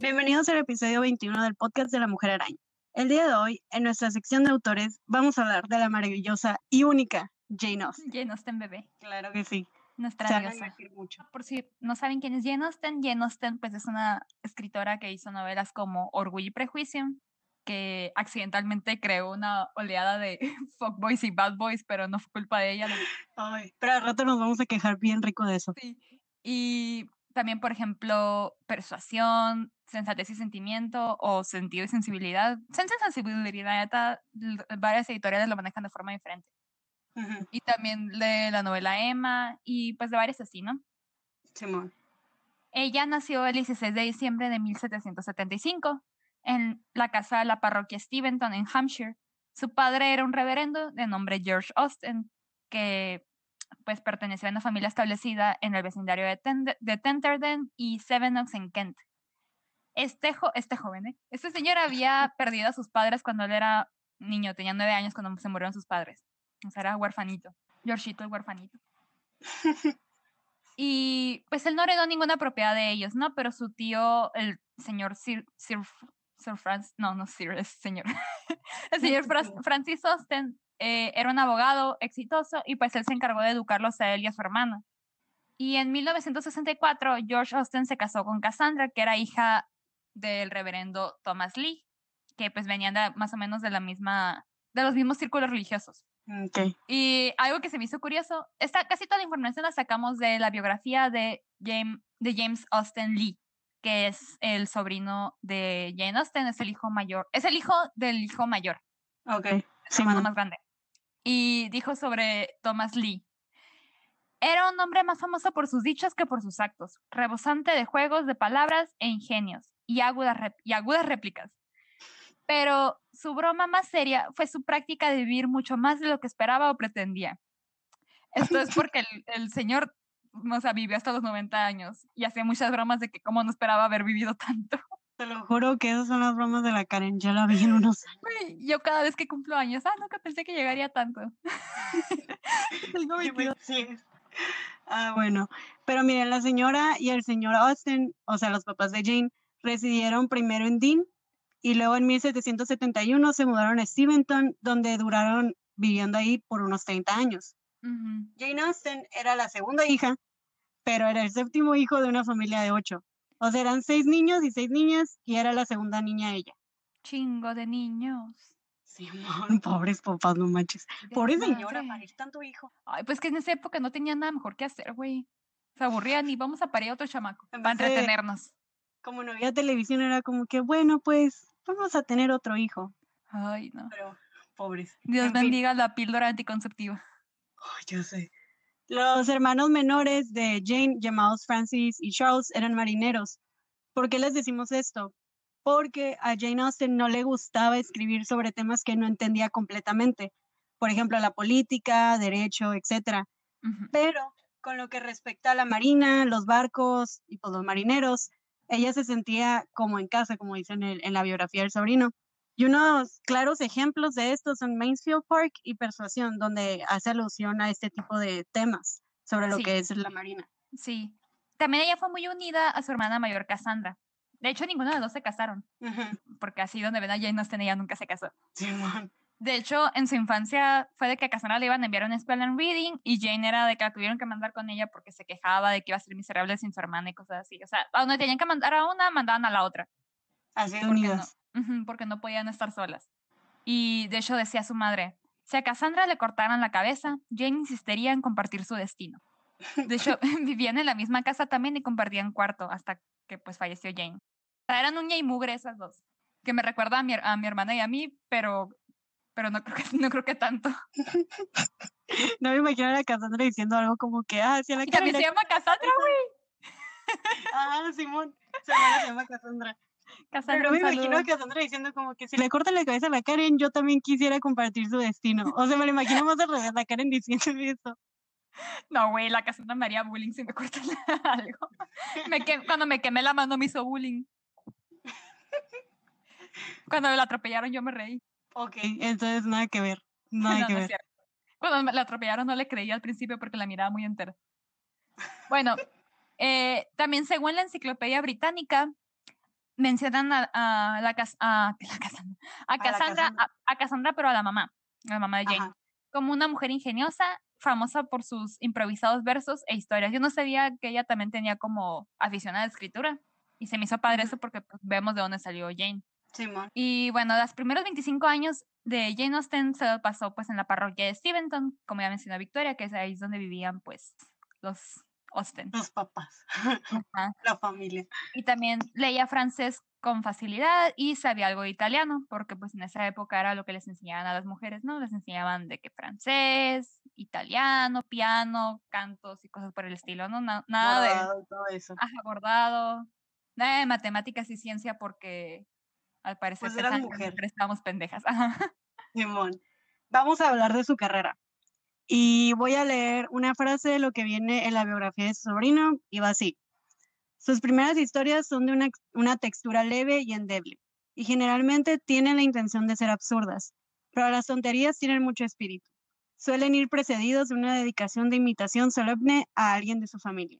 Bienvenidos al episodio 21 del podcast de la Mujer Araña. El día de hoy, en nuestra sección de autores, vamos a hablar de la maravillosa y única Jane Austen. Jane Austen bebé, Claro que sí. nuestra Se diosa. mucho. Por si no saben quién es Jane Austen, Jane Austen pues es una escritora que hizo novelas como Orgullo y Prejuicio, que accidentalmente creó una oleada de fuckboys y bad boys, pero no fue culpa de ella. Ay, pero al rato nos vamos a quejar bien rico de eso. Sí. Y también, por ejemplo, Persuasión, Sensatez y Sentimiento o Sentido y Sensibilidad. Sense y Sensibilidad, varias editoriales lo manejan de forma diferente. Y también de la novela Emma y pues de varias así, ¿no? Simón. Ella nació el 16 de diciembre de 1775 en la casa de la parroquia Steventon en Hampshire. Su padre era un reverendo de nombre George Austen, que pues perteneció a una familia establecida en el vecindario de, Ten- de Tenterden y Sevenoaks en Kent. Este, jo- este joven, ¿eh? Este señor había perdido a sus padres cuando él era niño, tenía nueve años cuando se murieron sus padres. O sea, era huerfanito. Georgito el huerfanito. Y pues él no heredó ninguna propiedad de ellos, ¿no? Pero su tío, el señor Sir, Sir, Sir Francis, no, no Sir, es señor. el señor Fra- Francis Austen eh, era un abogado exitoso y pues él se encargó de educarlos a él y a su hermana. Y en 1964, George Austen se casó con Cassandra, que era hija del reverendo Thomas Lee, que pues venían de- más o menos de la misma, de los mismos círculos religiosos. Ok. Y algo que se me hizo curioso, esta, casi toda la información la sacamos de la biografía de James, de James Austen Lee, que es el sobrino de Jane Austen, es el hijo mayor, es el hijo del hijo mayor, Ok. su hermano más grande. Y dijo sobre Thomas Lee. Era un hombre más famoso por sus dichos que por sus actos, rebosante de juegos de palabras e ingenios y agudas, y agudas réplicas. Pero su broma más seria fue su práctica de vivir mucho más de lo que esperaba o pretendía. Esto es porque el, el señor, o sea, vivió hasta los 90 años y hacía muchas bromas de que como no esperaba haber vivido tanto. Te lo juro que esas son las bromas de la Karen. Ya la vi en unos años. Yo cada vez que cumplo años, ah, nunca pensé que llegaría tanto. Tengo Oye, 22. sí. Ah, bueno. Pero miren, la señora y el señor Austen, o sea, los papás de Jane, residieron primero en Dean y luego en 1771 se mudaron a Steventon, donde duraron viviendo ahí por unos 30 años. Ujú. Jane Austen era la segunda hija, pero era el séptimo hijo de una familia de ocho. O sea, eran seis niños y seis niñas y era la segunda niña ella. Chingo de niños. Simón, pobres papás, no manches. Pobre señora, parir tanto hijo. Ay, pues que en esa época no tenían nada mejor que hacer, güey. Se aburrían y vamos a parir a otro chamaco En para entretenernos. Como no había televisión, era como que, bueno, pues vamos a tener otro hijo. Ay, no. Pero, pobres. Dios En fin. bendiga la píldora anticonceptiva. Yo sé. Los hermanos menores de Jane, llamados Francis y Charles, eran marineros. ¿Por qué les decimos esto? Porque a Jane Austen no le gustaba escribir sobre temas que no entendía completamente. Por ejemplo, la política, derecho, etc. Pero con lo que respecta a la marina, los barcos y pues los marineros, ella se sentía como en casa, como dice en, el- en la biografía del sobrino. Y unos claros ejemplos de esto son Mansfield Park y Persuasión, donde hace alusión a este tipo de temas sobre lo Sí. que es la marina. Sí. También ella fue muy unida a su hermana mayor Cassandra. De hecho, ninguno de los dos se casaron, porque así donde ven a Jane Austen, ella nunca se casó. Simón. De hecho, en su infancia fue de que a Cassandra le iban a enviar una escuela en reading y Jane era de que la tuvieron que mandar con ella porque se quejaba de que iba a ser miserable sin su hermana y cosas así. O sea, a donde tenían que mandar a una, mandaban a la otra. Así unidas. Porque no podían estar solas. Y de hecho decía su madre, si a Cassandra le cortaran la cabeza, Jane insistiría en compartir su destino. De hecho, vivían en la misma casa también y compartían cuarto hasta que pues falleció Jane. Eran uña y mugre esas dos. Que me recuerda a mi, a mi hermana y a mí, pero, pero no, creo que, no creo que tanto. No me imagino a Cassandra diciendo algo como que, ah, sí, a la también se llama Cassandra, güey. Ah, Simón. Se llama Cassandra. Cassandra, me imagino a Cassandra diciendo como que si le cortan la cabeza a la Karen, yo también quisiera compartir su destino. O sea, me lo imagino más al revés, la Karen diciendo eso. No, güey, la Cassandra me haría bullying si me cortan algo. Me cuando me quemé la mano me hizo bullying. Cuando la atropellaron yo me reí. Ok, entonces nada que ver. Nada No, que no ver. Cuando me la atropellaron no le creí al principio porque la miraba muy entera. Bueno, eh, también según la enciclopedia británica, mencionan a, a la, a, la Cassandra, a, la Cassandra, Cassandra. a, Cassandra, pero a la mamá, a la mamá de Jane, Ajá. como una mujer ingeniosa, famosa por sus improvisados versos e historias. Yo no sabía que ella también tenía como afición a la escritura y se me hizo padre eso porque pues, vemos de dónde salió Jane. Simón. Y bueno, los primeros 25 años de Jane Austen se lo pasó pues en la parroquia de Steventon, como ya mencionó Victoria, que es ahí donde vivían pues los Austen. Los papás. Ajá. La familia. Y también leía francés con facilidad y sabía algo de italiano, porque pues en esa época era lo que les enseñaban a las mujeres, ¿no? Les enseñaban de que francés, italiano, piano, cantos y cosas por el estilo, ¿no? Na- nada de Bordado, todo eso. ajá, bordado, nada de matemáticas y ciencia porque al parecer Pues mujer. estábamos pendejas. Ajá. Simón. Vamos a hablar de su carrera. Y voy a leer una frase de lo que viene en la biografía de su sobrino y va así. Sus primeras historias son de una, una textura leve y endeble, y generalmente tienen la intención de ser absurdas, pero las tonterías tienen mucho espíritu. Suelen ir precedidos de una dedicación de imitación solemne a alguien de su familia.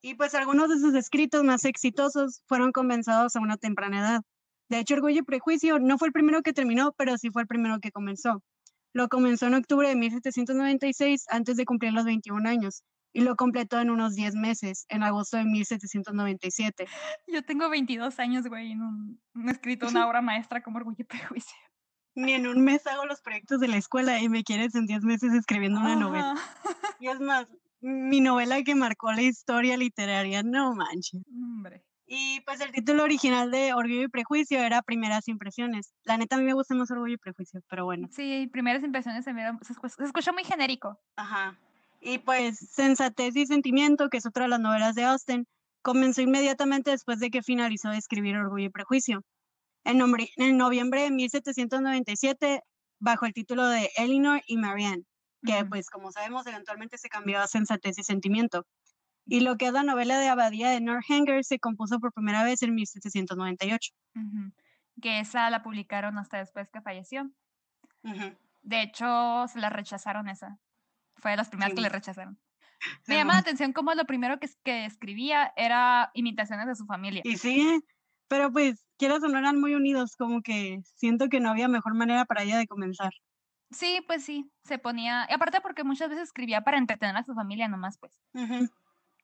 Y pues algunos de sus escritos más exitosos fueron comenzados a una temprana edad. De hecho, Orgullo y Prejuicio no fue el primero que terminó, pero sí fue el primero que comenzó. Lo comenzó en octubre de 1796, antes de cumplir los 21 años, y lo completó en unos 10 meses, en agosto de 1797. Yo tengo 22 años, güey, y no, no he escrito una obra maestra como Orgullo y Prejuicio. Ni en un mes hago los proyectos de la escuela y me quieres en 10 meses escribiendo una novela. Y es más, mi novela que marcó la historia literaria, no manches. Hombre. Y pues el título original de Orgullo y Prejuicio era Primeras Impresiones. La neta a mí me gusta más Orgullo y Prejuicio, pero bueno. Sí, primeras impresiones se, me- se, escu- se escuchó muy genérico. Ajá. Y pues Sensatez y Sentimiento, que es otra de las novelas de Austen, comenzó inmediatamente después de que finalizó de escribir Orgullo y Prejuicio. En, nombre- en noviembre de 1797, bajo el título de Eleanor y Marianne, que Ujú. pues como sabemos eventualmente se cambió a Sensatez y Sentimiento. Y lo que es la novela de Abadía de Northanger se compuso por primera vez en 1798. Ujú. Que esa la publicaron hasta después que falleció. Ujú. De hecho, se la rechazaron esa. Fue de las primeras que Sí. le rechazaron. Me llama la atención cómo lo primero que, que escribía era imitaciones de su familia. Y sí, pero pues, quieras o no, eran muy unidos, como que siento que no había mejor manera para ella de comenzar. Sí, pues sí, se ponía, y aparte porque muchas veces escribía para entretener a su familia nomás, pues. Ujú.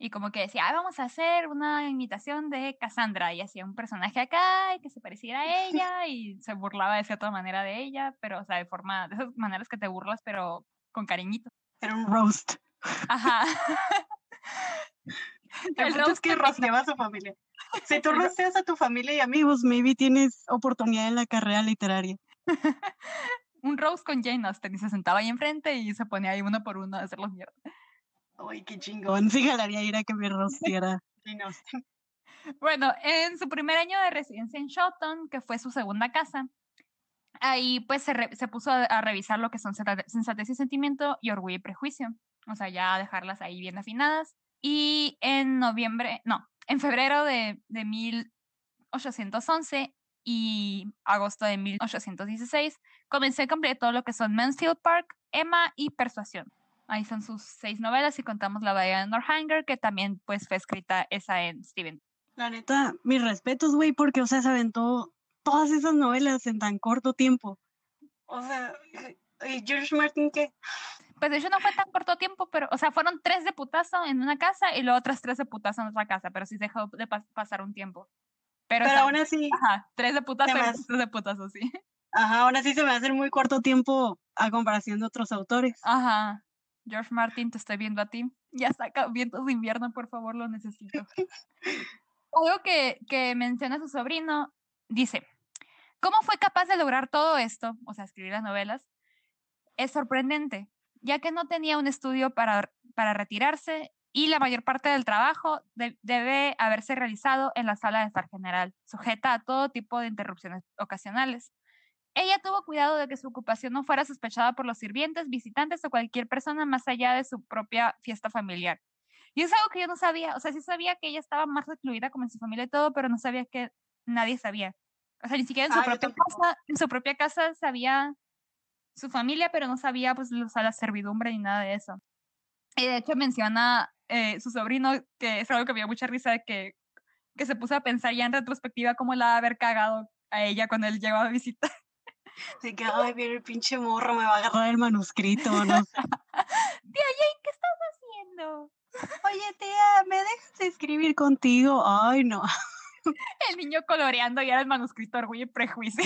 Y como que decía, "Ay, vamos a hacer una imitación de Cassandra y hacía un personaje acá y que se pareciera a ella y se burlaba de cierta manera de ella, pero o sea, de forma, de esas maneras que te burlas, pero con cariñito. Era un roast. Ajá. El punto es roast que rosteaba a su familia. Si tú rosteas a tu familia y amigos, maybe tienes oportunidad en la carrera literaria. un roast con Jane Austen y se sentaba ahí enfrente y se ponía ahí uno por uno a hacerlos mierda. Ay, qué chingón. Sí, jalaría ir a que me Austen. Bueno, en su primer año de residencia en Shotton, que fue su segunda casa, ahí pues se, se puso a, revisar lo que son sensate- sensatez y sentimiento y orgullo y prejuicio. O sea, ya dejarlas ahí bien afinadas. Y en noviembre, no, en febrero de, de 1811 y agosto de 1816, comencé a completar todo lo que son Mansfield Park, Emma y Persuasión. Ahí son sus seis novelas y contamos La Bahía de Northanger, que también pues fue escrita esa en Steven. La neta, mis respetos, güey, porque, o sea, se aventó todas esas novelas en tan corto tiempo. O sea, ¿y George Martin qué? Pues de hecho no fue tan corto tiempo, pero, o sea, fueron tres de putazo en una casa y luego otras tres de putazo en otra casa, pero sí dejó de pas- pasar un tiempo. Pero, Pero o sea, aún así, ajá, tres de putazo y tres de putazo, sí. ajá, aún así se me hace muy corto tiempo a comparación de otros autores. Ajá. George Martin, te estoy viendo a ti. Ya saca vientos de invierno, por favor, lo necesito. Algo que, que menciona su sobrino, dice, ¿cómo fue capaz de lograr todo esto? O sea, escribir las novelas. Es sorprendente, ya que no tenía un estudio para, para retirarse y la mayor parte del trabajo de- debe haberse realizado en la sala de estar general, sujeta a todo tipo de interrupciones ocasionales. Ella tuvo cuidado de que su ocupación no fuera sospechada por los sirvientes, visitantes o cualquier persona más allá de su propia fiesta familiar. Y es algo que yo no sabía, o sea, sí sabía que ella estaba más recluida como en su familia y todo, pero no sabía que nadie sabía. O sea, ni siquiera en su, Ah, propia casa, en su propia casa sabía su familia, pero no sabía pues o sea, la servidumbre ni nada de eso. Y de hecho menciona eh, su sobrino, que es algo que me dio mucha risa, que, que se puso a pensar ya en retrospectiva cómo la va a haber cagado a ella cuando él llegó a visitar. De que, ay, viene el pinche morro, me va a agarrar el manuscrito, no. Tía Jane, ¿qué estás haciendo? Oye, tía, ¿me dejas escribir contigo? Ay, no. El niño coloreando y era el manuscrito Orgullo y Prejuicio.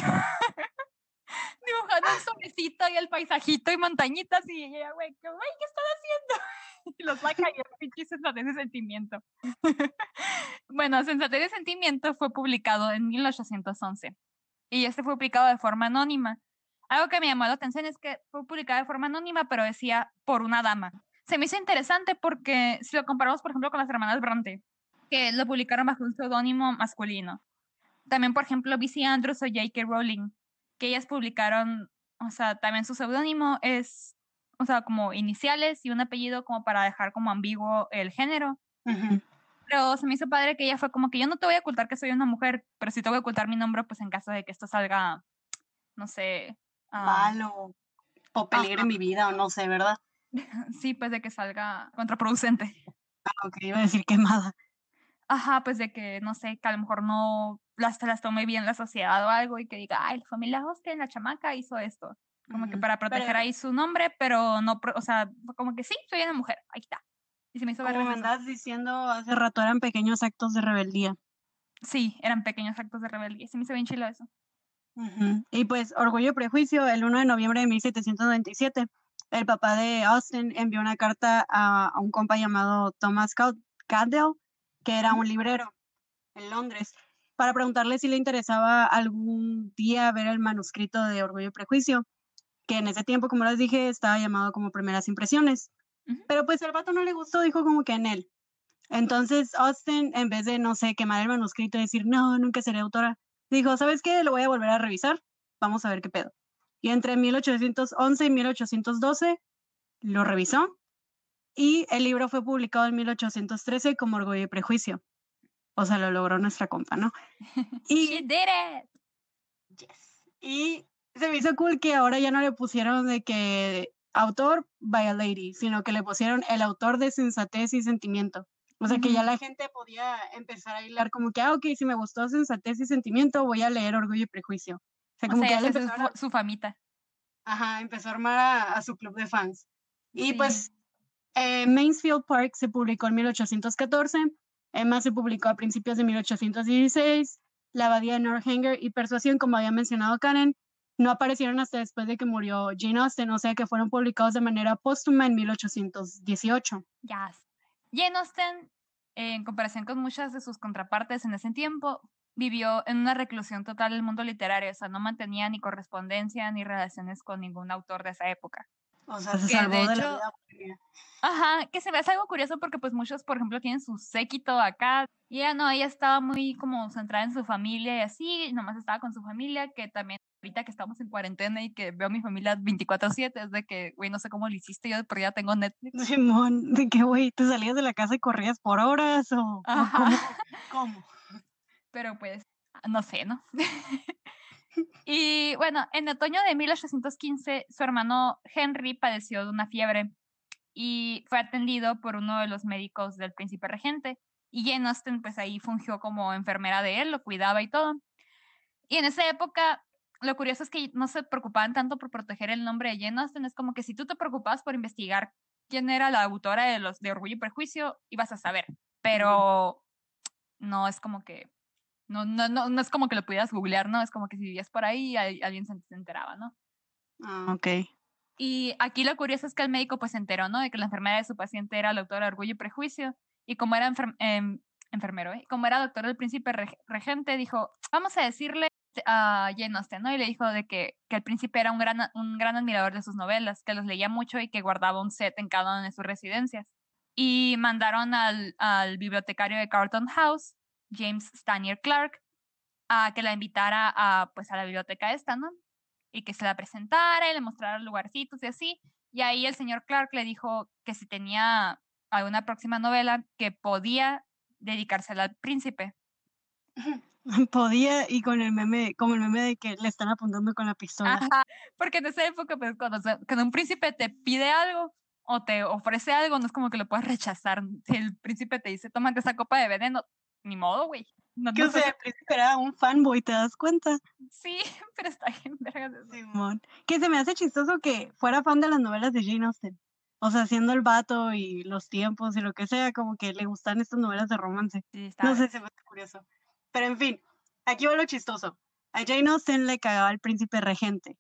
Dibujando el solecito y el paisajito y montañitas y ella, güey, ¿qué, güey, ¿qué estás haciendo? Y lo saca y es pinche sensatez de sentimiento. bueno, Sensatez de sentimiento fue publicado en 1811 y este fue publicado de forma anónima. Algo que me llamó la atención es que fue publicado de forma anónima, pero decía por una dama. Se me hizo interesante porque si lo comparamos, por ejemplo, con las hermanas Bronte, que lo publicaron bajo un seudónimo masculino. También, por ejemplo, B.C. Andrews o J.K. Rowling, que ellas publicaron, o sea, también su seudónimo es, o sea, como iniciales y un apellido como para dejar como ambiguo el género. Ujú. Pero se me hizo padre que ella fue como que yo no te voy a ocultar que soy una mujer, pero sí te voy a ocultar mi nombre, pues en caso de que esto salga, no sé. ah, Malo. O peligro en mi vida, o no sé, ¿verdad? sí, pues de que salga contraproducente. Ah, ok, iba a decir quemada. Ajá, pues de que, no sé, que a lo mejor no las, las tome bien la sociedad o algo y que diga, ay, la familia Austin, la chamaca hizo esto. Como que para proteger Pero- ahí su nombre, pero no, o sea, como que sí, soy una mujer, ahí está. Y se me hizo Como me andabas diciendo hace rato, eran pequeños actos de rebeldía. Sí, eran pequeños actos de rebeldía. Se me hizo bien chilo eso. Y pues, Orgullo y Prejuicio, el 1 de noviembre de 1797, el papá de Austin envió una carta a, a un compa llamado Thomas Cad- Cadell, que era un librero en Londres, para preguntarle si le interesaba algún día ver el manuscrito de Orgullo y Prejuicio, que en ese tiempo, como les dije, estaba llamado como Primeras Impresiones. Pero pues al vato no le gustó, dijo como que en él. Entonces Austin, en vez de, no sé, quemar el manuscrito y decir, no, nunca seré autora, dijo, ¿sabes qué? Lo voy a volver a revisar. Vamos a ver qué pedo. Y entre 1811 y 1812 lo revisó y el libro fue publicado en 1813 como Orgullo y Prejuicio. O sea, lo logró nuestra compa, ¿no? She Y, did it. y se me hizo cool que ahora ya no le pusieron de que autor by a lady, sino que le pusieron el autor de sensatez y sentimiento. O sea, que ya la gente podía empezar a hilar como que, ah, ok, si me gustó sensatez y sentimiento, voy a leer Orgullo y Prejuicio. O sea, O como sea, que ya le empezaron a- su, su famita. Ajá, empezó a armar a, a su club de fans. Y Sí. pues eh, Mansfield Park se publicó en 1814, Emma se publicó a principios de 1816, La Abadía de Northanger y Persuasión, como había mencionado Karen, no aparecieron hasta después de que murió Jane Austen, o sea que fueron publicados de manera póstuma en 1818. Ya. Jane Austen, en comparación con muchas de sus contrapartes en ese tiempo, vivió en una reclusión total del mundo literario, o sea, no mantenía ni correspondencia ni relaciones con ningún autor de esa época. O sea, se Que salvó de de, la vida. Ajá, que se me hace algo curioso porque pues muchos, por ejemplo, tienen su séquito acá. Y ella no, ella estaba muy como centrada en su familia y así, y nomás estaba con su familia, que también ahorita que estamos en cuarentena y que veo a mi familia 24/7, es de que, güey, no sé cómo lo hiciste, yo por ya tengo Netflix. Simón, de que, güey, ¿te salías de la casa y corrías por horas o, o Ajá. cómo? cómo? pero pues, no sé, ¿no? y bueno, en otoño de 1815, su hermano Henry padeció de una fiebre y fue atendido por uno de los médicos del príncipe regente. Y Jane Austen, pues ahí fungió como enfermera de él, lo cuidaba y todo. Y en esa época, lo curioso es que no se preocupaban tanto por proteger el nombre de Jane Austen, es como que si tú te preocupabas por investigar quién era la autora de los de Orgullo y Prejuicio, ibas a saber. Pero no es como que no, no, no, no es como que lo pudieras googlear, ¿no? Es como que si vivías por ahí, al- alguien se enteraba, ¿no? Ah, ok. Y aquí lo curioso es que el médico pues se enteró, ¿no? De que la enfermera de su paciente era la autora de Orgullo y Prejuicio. Y como era enfer- em, enfermero, ¿eh? Como era doctor del príncipe reg- regente, dijo, vamos a decirle a Jane Austen, ¿no? Y le dijo de que, que el príncipe era un gran, un gran admirador de sus novelas, que los leía mucho y que guardaba un set en cada una de sus residencias. Y mandaron al, al bibliotecario de Carlton House, James Stanier Clark, a que la invitara a, pues, a la biblioteca esta, ¿no? y que se la presentara y le mostrara lugarcitos y así. Y ahí el señor Clark le dijo que si tenía alguna próxima novela que podía dedicársela al príncipe. Podía, y con el meme, como el meme de que le están apuntando con la pistola. Ajá, porque en esa época, pues, cuando, un príncipe te pide algo o te ofrece algo, no es como que lo puedas rechazar. Si el príncipe te dice, tómate esa copa de veneno, ni modo, güey. No, Que no o sea, el príncipe era un fanboy, ¿te das cuenta? Sí, pero está bien, vergas eso. Simón. Que se me hace chistoso que fuera fan de las novelas de Jane Austen. O sea, siendo el vato y los tiempos y lo que sea, como que le gustan estas novelas de romance. Sí, está No sé, se me hace curioso. Pero en fin, aquí va lo chistoso. A Jane Austen le cagaba al príncipe regente.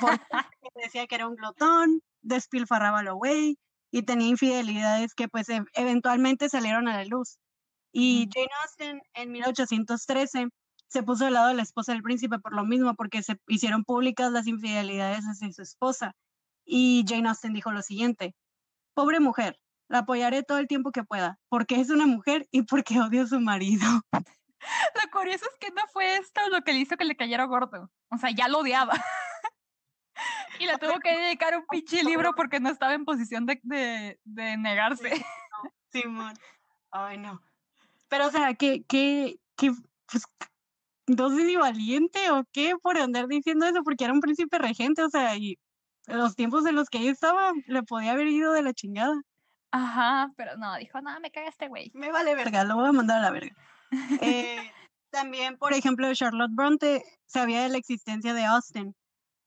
Porque decía que era un glotón, despilfarraba lo güey y tenía infidelidades que pues e- eventualmente salieron a la luz. Y. Jane Austen en 1813 se puso del lado de la esposa del príncipe por lo mismo, porque se hicieron públicas las infidelidades hacia su esposa. Y Jane Austen dijo lo siguiente, pobre mujer, la apoyaré todo el tiempo que pueda, porque es una mujer y porque odio a su marido. Lo curioso es que no fue esto lo que le hizo que le cayera gordo. O sea, ya lo odiaba. y le tuvo que dedicar un pinche libro porque no estaba en posición de, de, de negarse. Simón. Ay, no. Pero, o sea, ¿qué, qué, qué, pues, entonces ni valiente o qué por andar diciendo eso? Porque era un príncipe regente, o sea, y los tiempos en los que ella estaba, le podía haber ido de la chingada. Ajá, pero no, dijo, no, me caga este güey. Me vale verga, lo voy a mandar a la verga. Eh, también, por ejemplo, Charlotte Bronte sabía de la existencia de Austen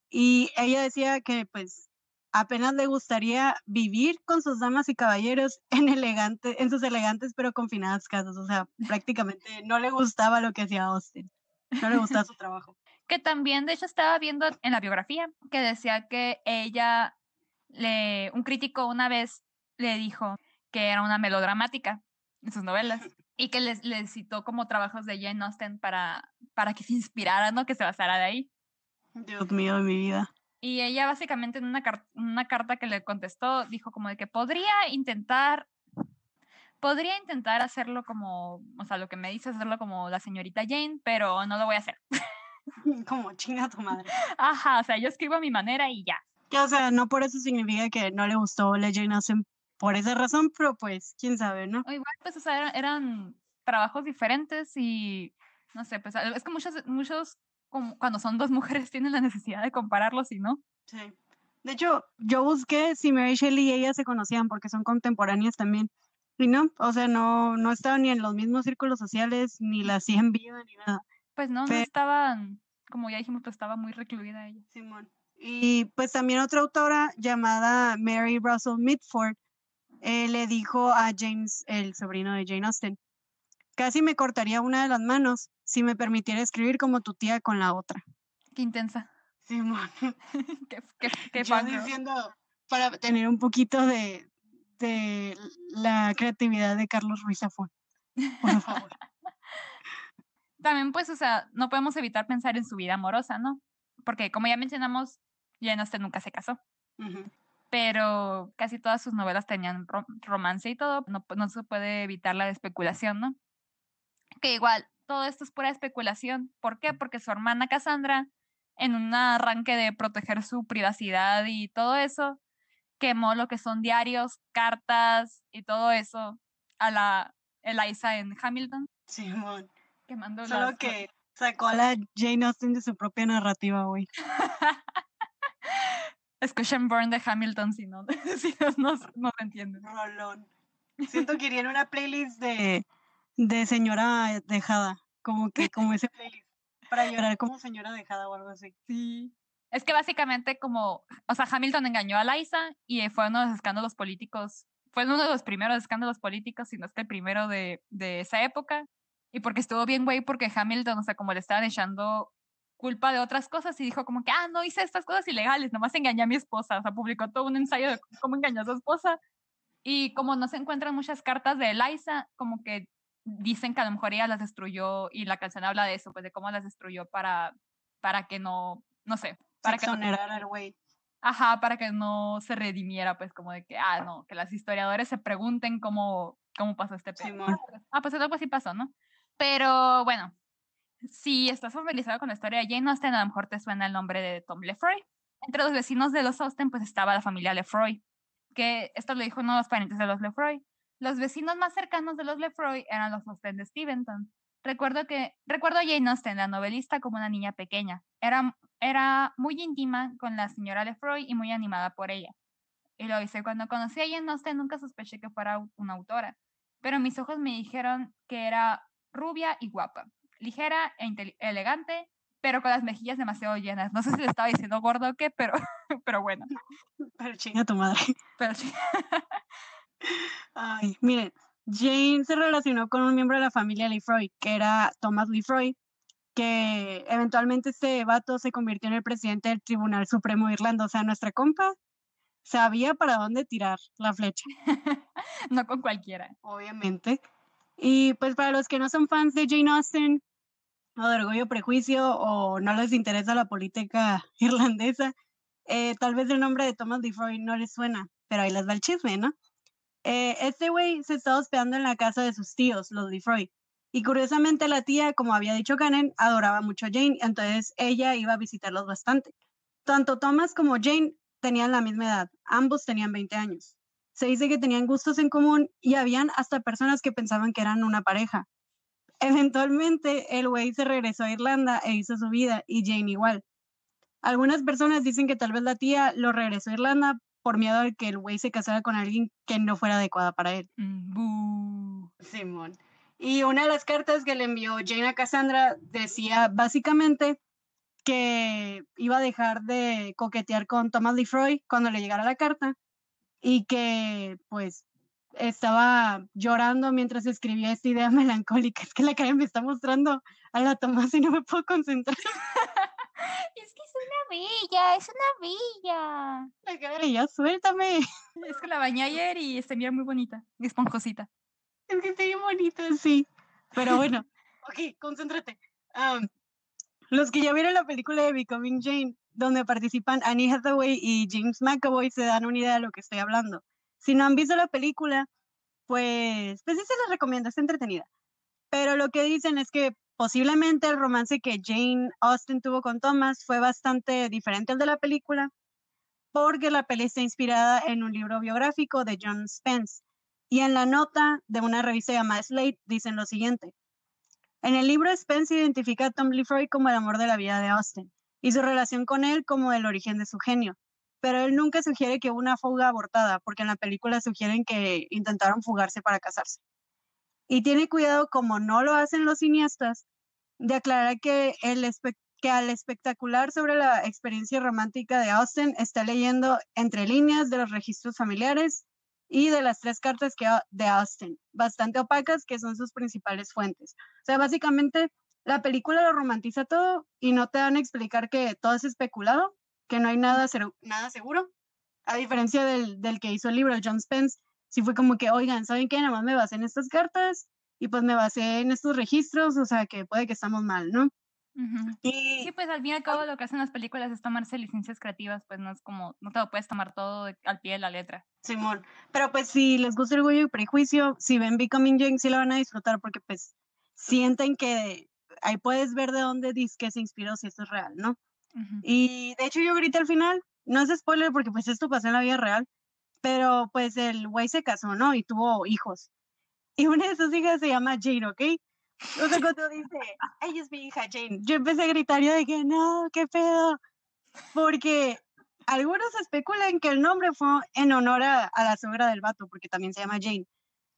y ella decía que pues apenas le gustaría vivir con sus damas y caballeros en elegante, en sus elegantes pero confinadas casas, o sea, prácticamente no le gustaba lo que hacía Austen, no le gustaba su trabajo. Que también, de hecho, estaba viendo en la biografía que decía que ella, le, un crítico una vez le dijo que era una melodramática en sus novelas y que les, les citó como trabajos de Jane Austen para, para que se inspirara, ¿no? Que se basara de ahí. Dios mío de mi vida. Y ella básicamente en una, car- una carta que le contestó dijo como de que podría intentar, podría intentar hacerlo como, o sea, lo que me dice hacerlo como la señorita Jane, pero no lo voy a hacer. Como chinga tu madre. Ajá, o sea, yo escribo a mi manera y ya. Que, o sea, no por eso significa que no le gustó la Jane Austen por esa razón, pero pues, quién sabe, ¿no? O igual, pues, o sea, eran, eran trabajos diferentes y, no sé, pues, es que muchos, muchos, como cuando son dos mujeres, tienen la necesidad de compararlos y no. Sí. De hecho, yo busqué si Mary Shelley y ella se conocían porque son contemporáneas también. Y no, o sea, no, no estaban ni en los mismos círculos sociales, ni la hacían viva, ni nada. Pues no, no estaban, como ya dijimos, pues estaba muy recluida ella. Simón. Y pues también otra autora llamada Mary Russell Mitford eh, le dijo a James, el sobrino de Jane Austen, casi me cortaría una de las manos si me permitiera escribir como tu tía con la otra. Qué intensa. Simón. qué, qué, qué Yo diciendo para tener un poquito de, de la creatividad de Carlos Ruiz Zafón. Por favor. También, pues, o sea, no podemos evitar pensar en su vida amorosa, ¿no? Porque, como ya mencionamos, Jane Austen nunca se casó. Pero casi todas sus novelas tenían ro- romance y todo, no, no se puede evitar la especulación, ¿no? Que igual, todo esto es pura especulación. ¿Por qué? Porque su hermana Cassandra, en un arranque de proteger su privacidad y todo eso, quemó lo que son diarios, cartas y todo eso a la Eliza en Hamilton, Simón. quemando Solo las- que sacó a la Jane Austen de su propia narrativa, güey. Escuchen Burn de Hamilton si no, si no, no, no entienden. Rolón. Siento que iría en una playlist de, de señora dejada. Como que, como ese playlist. Para llorar como señora dejada o algo así. Sí. Es que básicamente como, o sea, Hamilton engañó a Liza y fue uno de los escándalos políticos, fue uno de los primeros escándalos políticos, si no es que el primero de, de esa época. Y porque estuvo bien, güey, porque Hamilton, o sea, como le estaban echando culpa de otras cosas y dijo como que, ah, no hice estas cosas ilegales, nomás engañé a mi esposa, o sea, publicó todo un ensayo de cómo engañó a su esposa. Y como no se encuentran muchas cartas de Eliza, como que dicen que a lo mejor ella las destruyó y la canción habla de eso, pues de cómo las destruyó para, para que no, no sé, para Para que al güey. ajá, para que no se redimiera, pues como de que, ah, no, que los historiadores se pregunten cómo, cómo pasó este pedo. Simón. Ah, pues algo así pasó, ¿no? Pero bueno, si estás familiarizado con la historia de Jane Austen, a lo mejor te suena el nombre de Tom Lefroy. Entre los vecinos de los Austen, pues estaba la familia Lefroy, que esto lo dijo uno de los parientes de los Lefroy. Los vecinos más cercanos de los Lefroy eran los Austen de Steventon. Recuerdo que recuerdo a Jane Austen, la novelista, como una niña pequeña. Era, era muy íntima con la señora Lefroy y muy animada por ella. Y lo hice cuando conocí a Jane Austen nunca sospeché que fuera una autora, pero mis ojos me dijeron que era rubia y guapa, ligera e elegante, pero con las mejillas demasiado llenas. No sé si le estaba diciendo gordo o qué, pero, pero bueno. Pero chinga tu madre. Pero sí. Ay, miren, Jane se relacionó con un miembro de la familia Lefroy, que era Thomas Lefroy, que eventualmente este vato se convirtió en el presidente del Tribunal Supremo de Irlanda. O sea, nuestra compa sabía para dónde tirar la flecha. no con cualquiera. Obviamente. Y pues para los que no son fans de Jane Austen, o de Orgullo Prejuicio, o no les interesa la política irlandesa, eh, tal vez el nombre de Thomas Lefroy no les suena, pero ahí les va el chisme, ¿no? Eh, este güey se estaba hospedando en la casa de sus tíos, los Lefroy. Y curiosamente la tía, como había dicho Canen, adoraba mucho a Jane, entonces ella iba a visitarlos bastante. Tanto Thomas como Jane tenían la misma edad, ambos tenían 20 años. Se dice que tenían gustos en común y habían hasta personas que pensaban que eran una pareja. Eventualmente el güey se regresó a Irlanda e hizo su vida y Jane igual. Algunas personas dicen que tal vez la tía lo regresó a Irlanda por miedo a que el güey se casara con alguien que no fuera adecuada para él. Mm, Simón. Y una de las cartas que le envió Jane a Cassandra decía básicamente que iba a dejar de coquetear con Thomas Lefroy cuando le llegara la carta y que pues estaba llorando mientras escribía esta idea melancólica. Es que la cara me está mostrando a la Tomás y no me puedo concentrar. es que es una bella, es una bella. La cara de ella, suéltame. Es que la bañé ayer y bien muy bonita, esponjosita. Es que está bien bonita, sí. Pero bueno, ok, concéntrate. los que ya vieron la película de Becoming Jane, donde participan Annie Hathaway y James McAvoy, se dan una idea de lo que estoy hablando. Si no han visto la película, pues, pues sí se les recomiendo, está entretenida. Pero lo que dicen es que posiblemente el romance que Jane Austen tuvo con Thomas fue bastante diferente al de la película, porque la peli está inspirada en un libro biográfico de John Spence. Y en la nota de una revista llamada Slate dicen lo siguiente. En el libro Spence identifica a Tom Lefroy como el amor de la vida de Austen y su relación con él como el origen de su genio. Pero él nunca sugiere que hubo una fuga abortada, porque en la película sugieren que intentaron fugarse para casarse. Y tiene cuidado, como no lo hacen los cineastas, de aclarar que, el que al espectacular sobre la experiencia romántica de Austen está leyendo entre líneas de los registros familiares y de las tres cartas que, de Austen, bastante opacas, que son sus principales fuentes. O sea, básicamente la película lo romantiza todo y no te dan a explicar que todo es especulado, que no hay nada, nada seguro. A diferencia del, del, que hizo el libro, John Spence, sí fue como que, oigan, ¿saben qué? Nada más me basé en estas cartas y pues me basé en estos registros, o sea que puede que estamos mal, ¿no? y, sí, pues al fin y al cabo lo que hacen las películas es tomarse licencias creativas, pues no es como, no te lo puedes tomar todo al pie de la letra. Simón, pero pues si les gusta el orgullo y prejuicio, si ven Becoming Jane sí lo van a disfrutar porque pues sienten que ahí puedes ver de dónde dice que se inspiró si esto es real, ¿no? Y de hecho yo grité al final, no es spoiler porque pues esto pasó en la vida real, pero pues el güey se casó, ¿no? Y tuvo hijos. Y una de sus hijas se llama Jane, ¿ok? O sea, cuando dice, ella es mi hija Jane, yo empecé a gritar, yo dije, no, qué pedo. Porque algunos especulan que el nombre fue en honor a, a la suegra del vato, porque también se llama Jane.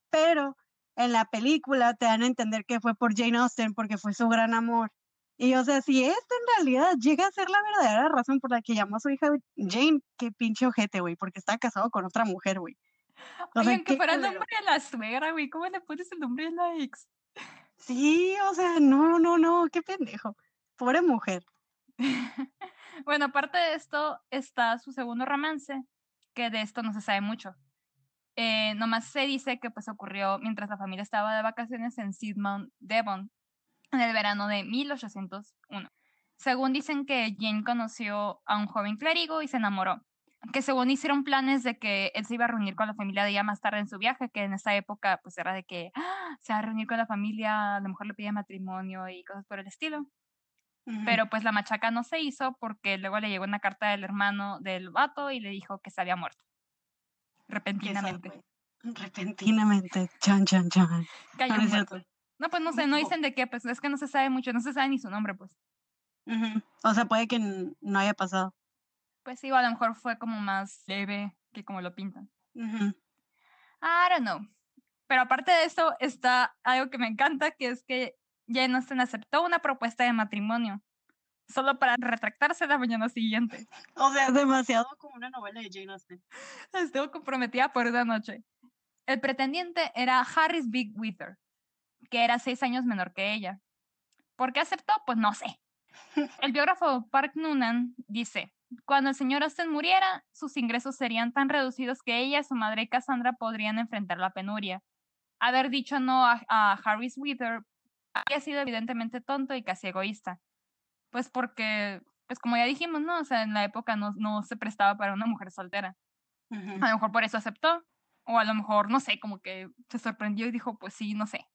Pero en la película te dan a entender que fue por Jane Austen porque fue su gran amor. Y o sea, si esto en realidad llega a ser la verdadera razón por la que llamó a su hija Jane, qué pinche ojete, güey, porque está casado con otra mujer, güey. O sea, que fuera el nombre de la suegra, güey, ¿cómo le pones el nombre de la ex? Sí, o sea, no, no, no, qué pendejo. Pobre mujer. bueno, aparte de esto está su segundo romance, que de esto no se sabe mucho. Eh, nomás se dice que pues ocurrió mientras la familia estaba de vacaciones en Sidmount, Devon, en el verano de 1801. Según dicen que Jane conoció a un joven clérigo y se enamoró. Que según hicieron planes de que él se iba a reunir con la familia de ella más tarde en su viaje, que en esa época pues era de que ¡ah! se va a reunir con la familia, a lo mejor le pide matrimonio y cosas por el estilo. Pero pues la machaca no se hizo porque luego le llegó una carta del hermano del vato y le dijo que se había muerto repentinamente. Repentinamente, chan, chan, chan. Cayó muerto. No, pues no sé, no dicen de qué, pues es que no se sabe mucho, no se sabe ni su nombre, pues. O sea, puede que no haya pasado. Pues sí, o a lo mejor fue como más leve que como lo pintan. Ujú. I don't know. Pero aparte de eso, está algo que me encanta, que es que Jane Austen aceptó una propuesta de matrimonio, solo para retractarse la mañana siguiente. O sea, es demasiado como una novela de Jane Austen. Estuvo comprometida por una noche. El pretendiente era Harris Big Wither, que era seis años menor que ella. ¿Por qué aceptó? Pues no sé. El biógrafo Park Noonan dice, cuando el señor Austen muriera, sus ingresos serían tan reducidos que ella, su madre y Cassandra podrían enfrentar la penuria. Haber dicho no a, a Harris Wither había sido evidentemente tonto y casi egoísta. Pues porque, pues como ya dijimos, ¿no? O sea, en la época no, no se prestaba para una mujer soltera. A lo mejor por eso aceptó. O a lo mejor, no sé, como que se sorprendió y dijo, pues sí, no sé.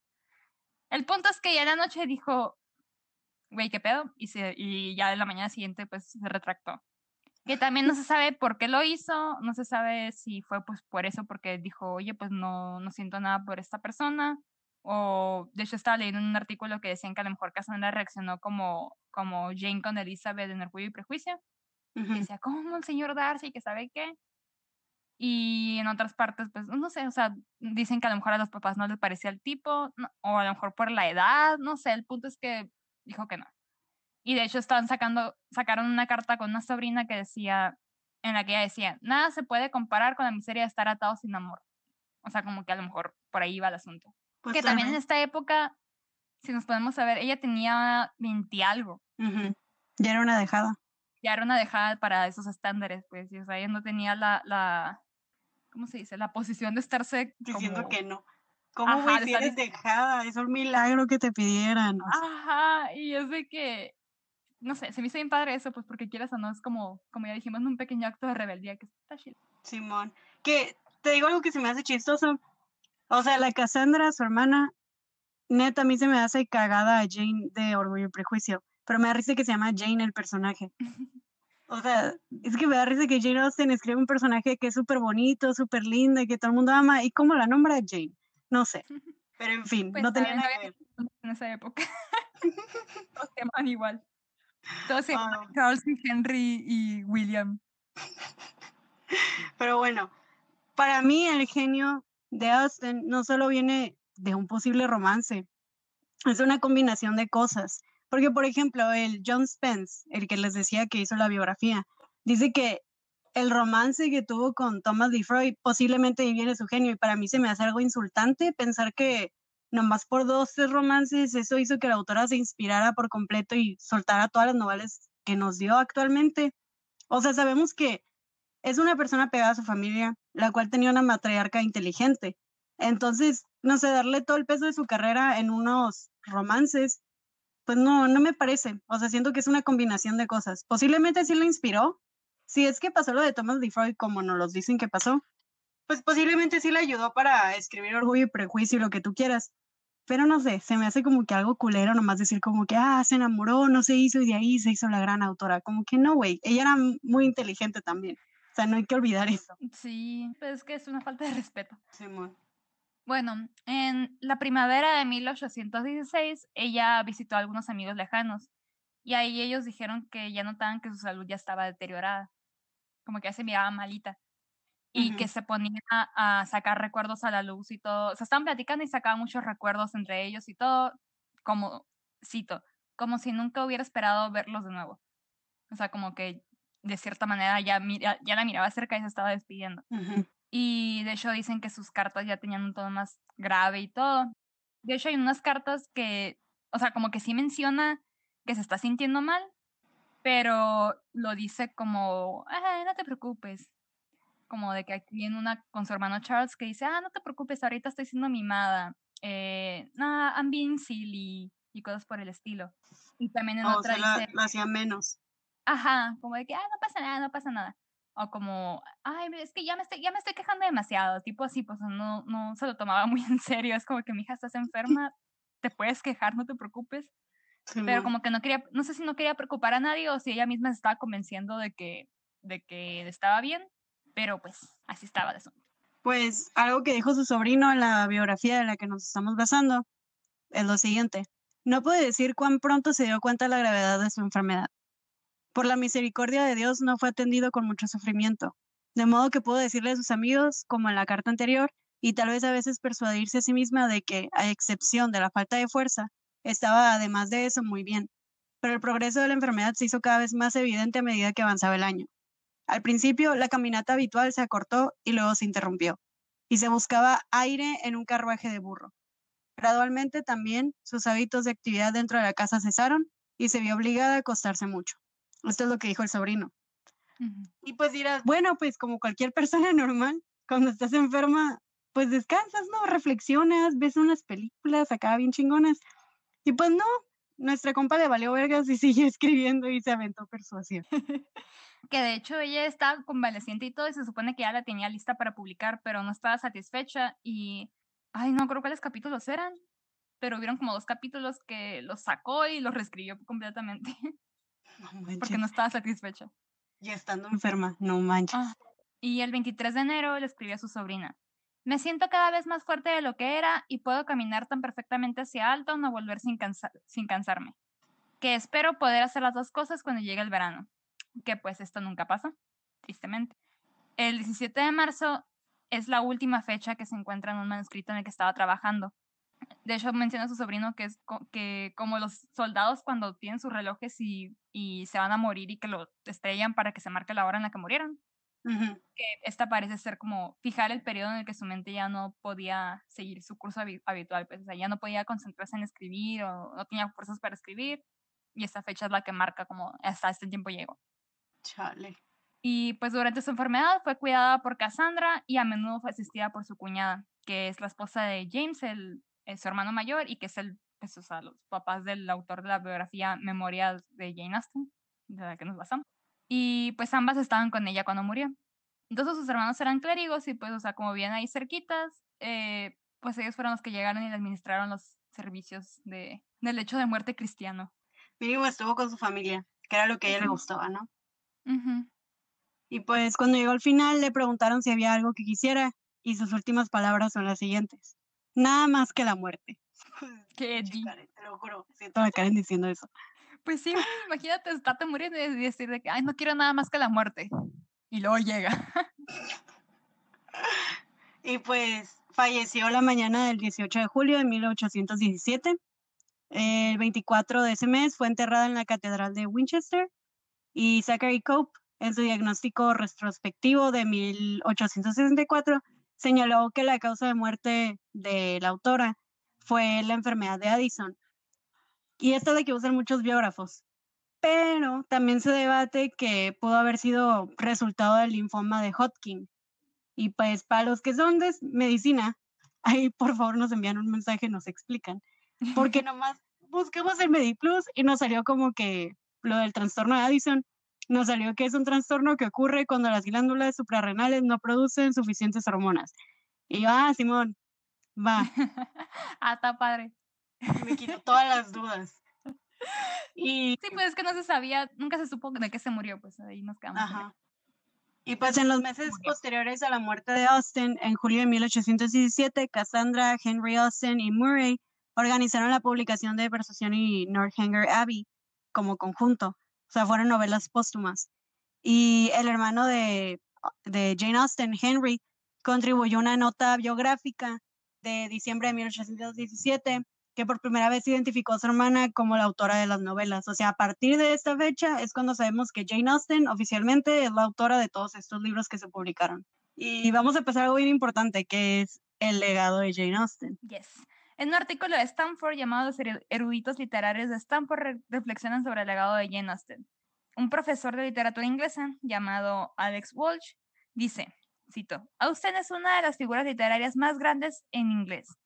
El punto es que ya en la noche dijo, güey, ¿qué pedo? Y, se, y ya en la mañana siguiente, pues se retractó. Que también no se sabe por qué lo hizo, no se sabe si fue pues por eso, porque dijo, oye, pues no, no siento nada por esta persona. O de hecho estaba leyendo un artículo que decían que a lo mejor Cassandra reaccionó como, como Jane con Elizabeth en Orgullo y Prejuicio que Ujú. decía, ¿cómo el señor Darcy? Que sabe qué. Y en otras partes, pues, no sé, o sea, dicen que a lo mejor a los papás no les parecía el tipo, no- o a lo mejor por la edad, no sé, el punto es que dijo que no. Y de hecho estaban sacando, sacaron una carta con una sobrina que decía, en la que ella decía, nada se puede comparar con la miseria de estar atados sin amor. O sea, como que a lo mejor por ahí iba el asunto. Pues que también en esta época, si nos podemos saber, ella tenía 20 algo Ya era una dejada. ya era una dejada para esos estándares, pues, y, o sea, ella no tenía la, la, ¿cómo se dice? La posición de estarse Diciendo como... que no. ¿Cómo, Ajá, eres dejada? Es un milagro que te pidieran. o sea, Ajá, y es de que, no sé, se me hizo bien padre eso, pues, porque quieras o no, es como, como ya dijimos, un pequeño acto de rebeldía que está chido. Simón. Que te digo algo que se me hace chistoso. O sea, la Cassandra, su hermana, neta, a mí se me hace cagada a Jane de Orgullo y Prejuicio. Pero me da risa que se llama Jane el personaje. O sea, es que me da risa que Jane Austen escribe un personaje que es súper bonito, súper linda, que todo el mundo ama. ¿Y cómo la nombra Jane? No sé. Pero en fin, Pues, no tenía nada que ver. En esa época. Todos se llaman igual. Todos se llaman Ah. Charles y Henry y William. Pero bueno, para mí el genio de Austen no solo viene de un posible romance, es una combinación de cosas. Porque, por ejemplo, el John Spence, el que les decía que hizo la biografía, dice que el romance que tuvo con Thomas Freud posiblemente ahí viene su genio y para mí se me hace algo insultante pensar que nomás por dos, romances eso hizo que la autora se inspirara por completo y soltara todas las novelas que nos dio actualmente. O sea, sabemos que es una persona pegada a su familia, la cual tenía una matriarca inteligente. Entonces, no sé, darle todo el peso de su carrera en unos romances, pues no, no me parece. O sea, siento que es una combinación de cosas. Posiblemente sí lo inspiró. Si es que pasó lo de Thomas Freud como nos los dicen que pasó, pues posiblemente sí le ayudó para escribir Orgullo y Prejuicio y lo que tú quieras. Pero no sé, se me hace como que algo culero nomás decir como que, ah, se enamoró, no se hizo y de ahí se hizo la gran autora. Como que no, güey. Ella era muy inteligente también. O sea, no hay que olvidar eso. Sí, pues es que es una falta de respeto. Simón. Bueno, en la primavera de 1816, ella visitó a algunos amigos lejanos y ahí ellos dijeron que ya notaban que su salud ya estaba deteriorada, como que ya se miraba malita y que se ponía a sacar recuerdos a la luz y todo. O sea, estaban platicando y sacaban muchos recuerdos entre ellos y todo, como, cito, como si nunca hubiera esperado verlos de nuevo. O sea, como que de cierta manera ya, mira, ya la miraba cerca y se estaba despidiendo. Y de hecho dicen que sus cartas ya tenían un tono más grave y todo. De hecho hay unas cartas que, o sea, como que sí menciona que se está sintiendo mal, pero lo dice como, ah, no te preocupes. Como de que aquí viene una con su hermano Charles que dice, ah, no te preocupes, ahorita estoy siendo mimada. Eh, nah, I'm being silly y cosas por el estilo. Y también en O otra sea, la, dice, la hacía menos. Ajá, como de que, ah, no pasa nada, no pasa nada. O como, ay, es que ya me estoy, ya me estoy quejando demasiado, tipo así, pues no, no se lo tomaba muy en serio, es como que mi hija estás enferma, te puedes quejar, no te preocupes. Pero como que no quería, no sé si no quería preocupar a nadie o si ella misma se estaba convenciendo de que, de que estaba bien, pero pues así estaba el asunto. Pues algo que dijo su sobrino en la biografía de la que nos estamos basando es lo siguiente. No puede decir cuán pronto se dio cuenta de la gravedad de su enfermedad. Por la misericordia de Dios no fue atendido con mucho sufrimiento, de modo que pudo decirle a sus amigos, como en la carta anterior, y tal vez a veces persuadirse a sí misma de que, a excepción de la falta de fuerza, estaba además de eso muy bien. Pero el progreso de la enfermedad se hizo cada vez más evidente a medida que avanzaba el año. Al principio, la caminata habitual se acortó y luego se interrumpió, y se buscaba aire en un carruaje de burro. Gradualmente también sus hábitos de actividad dentro de la casa cesaron y se vio obligada a acostarse mucho. Esto es lo que dijo el sobrino. Y pues dirás, bueno, pues como cualquier persona normal, cuando estás enferma, pues descansas, ¿no? Reflexionas, ves unas películas acá bien chingonas. Y pues no, nuestra compa le valió vergas y sigue escribiendo y se aventó persuasión. que de hecho ella estaba convaleciente y todo y se supone que ya la tenía lista para publicar, pero no estaba satisfecha y ay, no creo cuáles capítulos eran, pero hubieron como dos capítulos que los sacó y los reescribió completamente. porque no estaba satisfecha. Ya estando enferma, no manches. Ah, y el 23 de enero le escribió a su sobrina. Me siento cada vez más fuerte de lo que era y puedo caminar tan perfectamente hacia alto no volver sin, sin cansarme. Que espero poder hacer las dos cosas cuando llegue el verano. Que pues esto nunca pasa, tristemente. El 17 de marzo es la última fecha que se encuentra en un manuscrito en el que estaba trabajando. De hecho, menciona a su sobrino que es que como los soldados cuando tienen sus relojes y, y, se van a morir y que lo estrellan para que se marque la hora en la que murieron. Que esta parece ser como fijar el periodo en el que su mente ya no podía seguir su curso habitual, pues, o sea, ya no podía concentrarse en escribir o no tenía fuerzas para escribir. Y esta fecha es la que marca como hasta este tiempo llegó. Chale. Y pues durante su enfermedad fue cuidada por Cassandra y a menudo fue asistida por su cuñada, que es la esposa de James, el, su hermano mayor, y que es el, pues, o sea, los papás del autor de la biografía Memorias de Jane Austen, de la que nos basamos. Y pues ambas estaban con ella cuando murió. Entonces sus hermanos eran clérigos y pues, o sea, como bien ahí cerquitas, eh, pues ellos fueron los que llegaron y le administraron los servicios de, del hecho de muerte cristiano. Mínimo estuvo con su familia, que era lo que a ella le gustaba, ¿no? Y pues cuando llegó al final le preguntaron si había algo que quisiera y sus últimas palabras son las siguientes. Nada más que la muerte. Qué te lo juro, siento a Karen diciendo eso. Pues sí, imagínate estarte muriendo y decir de que, ay, no quiero nada más que la muerte. Y luego llega. y pues falleció la mañana del 18 de julio de 1817. El 24 de ese mes fue enterrada en la Catedral de Winchester y Zachary Cope en su diagnóstico retrospectivo de 1864, señaló que la causa de muerte de la autora fue la enfermedad de Addison. Y esto de que usan muchos biógrafos. Pero también se debate que pudo haber sido resultado del linfoma de Hodgkin. Y pues para los que son de medicina, ahí por favor nos envían un mensaje, nos explican. Porque nomás buscamos el MediPlus y nos salió como que lo del trastorno de Addison nos salió que es un trastorno que ocurre cuando las glándulas suprarrenales no producen suficientes hormonas. Y yo, ah, Simón, va. ah, está padre. Me quito todas las dudas. Y, sí, pues es que no se sabía, nunca se supo de qué se murió, pues ahí nos quedamos. Ajá. Y pues en los meses posteriores a la muerte de Austin, en julio de 1817, Cassandra, Henry Austin y Murray organizaron la publicación de Persuasión y Northanger Abbey como conjunto. O sea, fueron novelas póstumas. Y el hermano de, de Jane Austen, Henry, contribuyó una nota biográfica de diciembre de 1817 que por primera vez identificó a su hermana como la autora de las novelas. O sea, a partir de esta fecha es cuando sabemos que Jane Austen oficialmente es la autora de todos estos libros que se publicaron. Y vamos a empezar algo bien importante, que es el legado de Jane Austen. Yes. En un artículo de Stanford llamado Los eruditos literarios de Stanford reflexionan sobre el legado de Jane Austen. Un profesor de literatura inglesa llamado Alex Walsh dice, cito, Austen es una de las figuras literarias más grandes en inglés.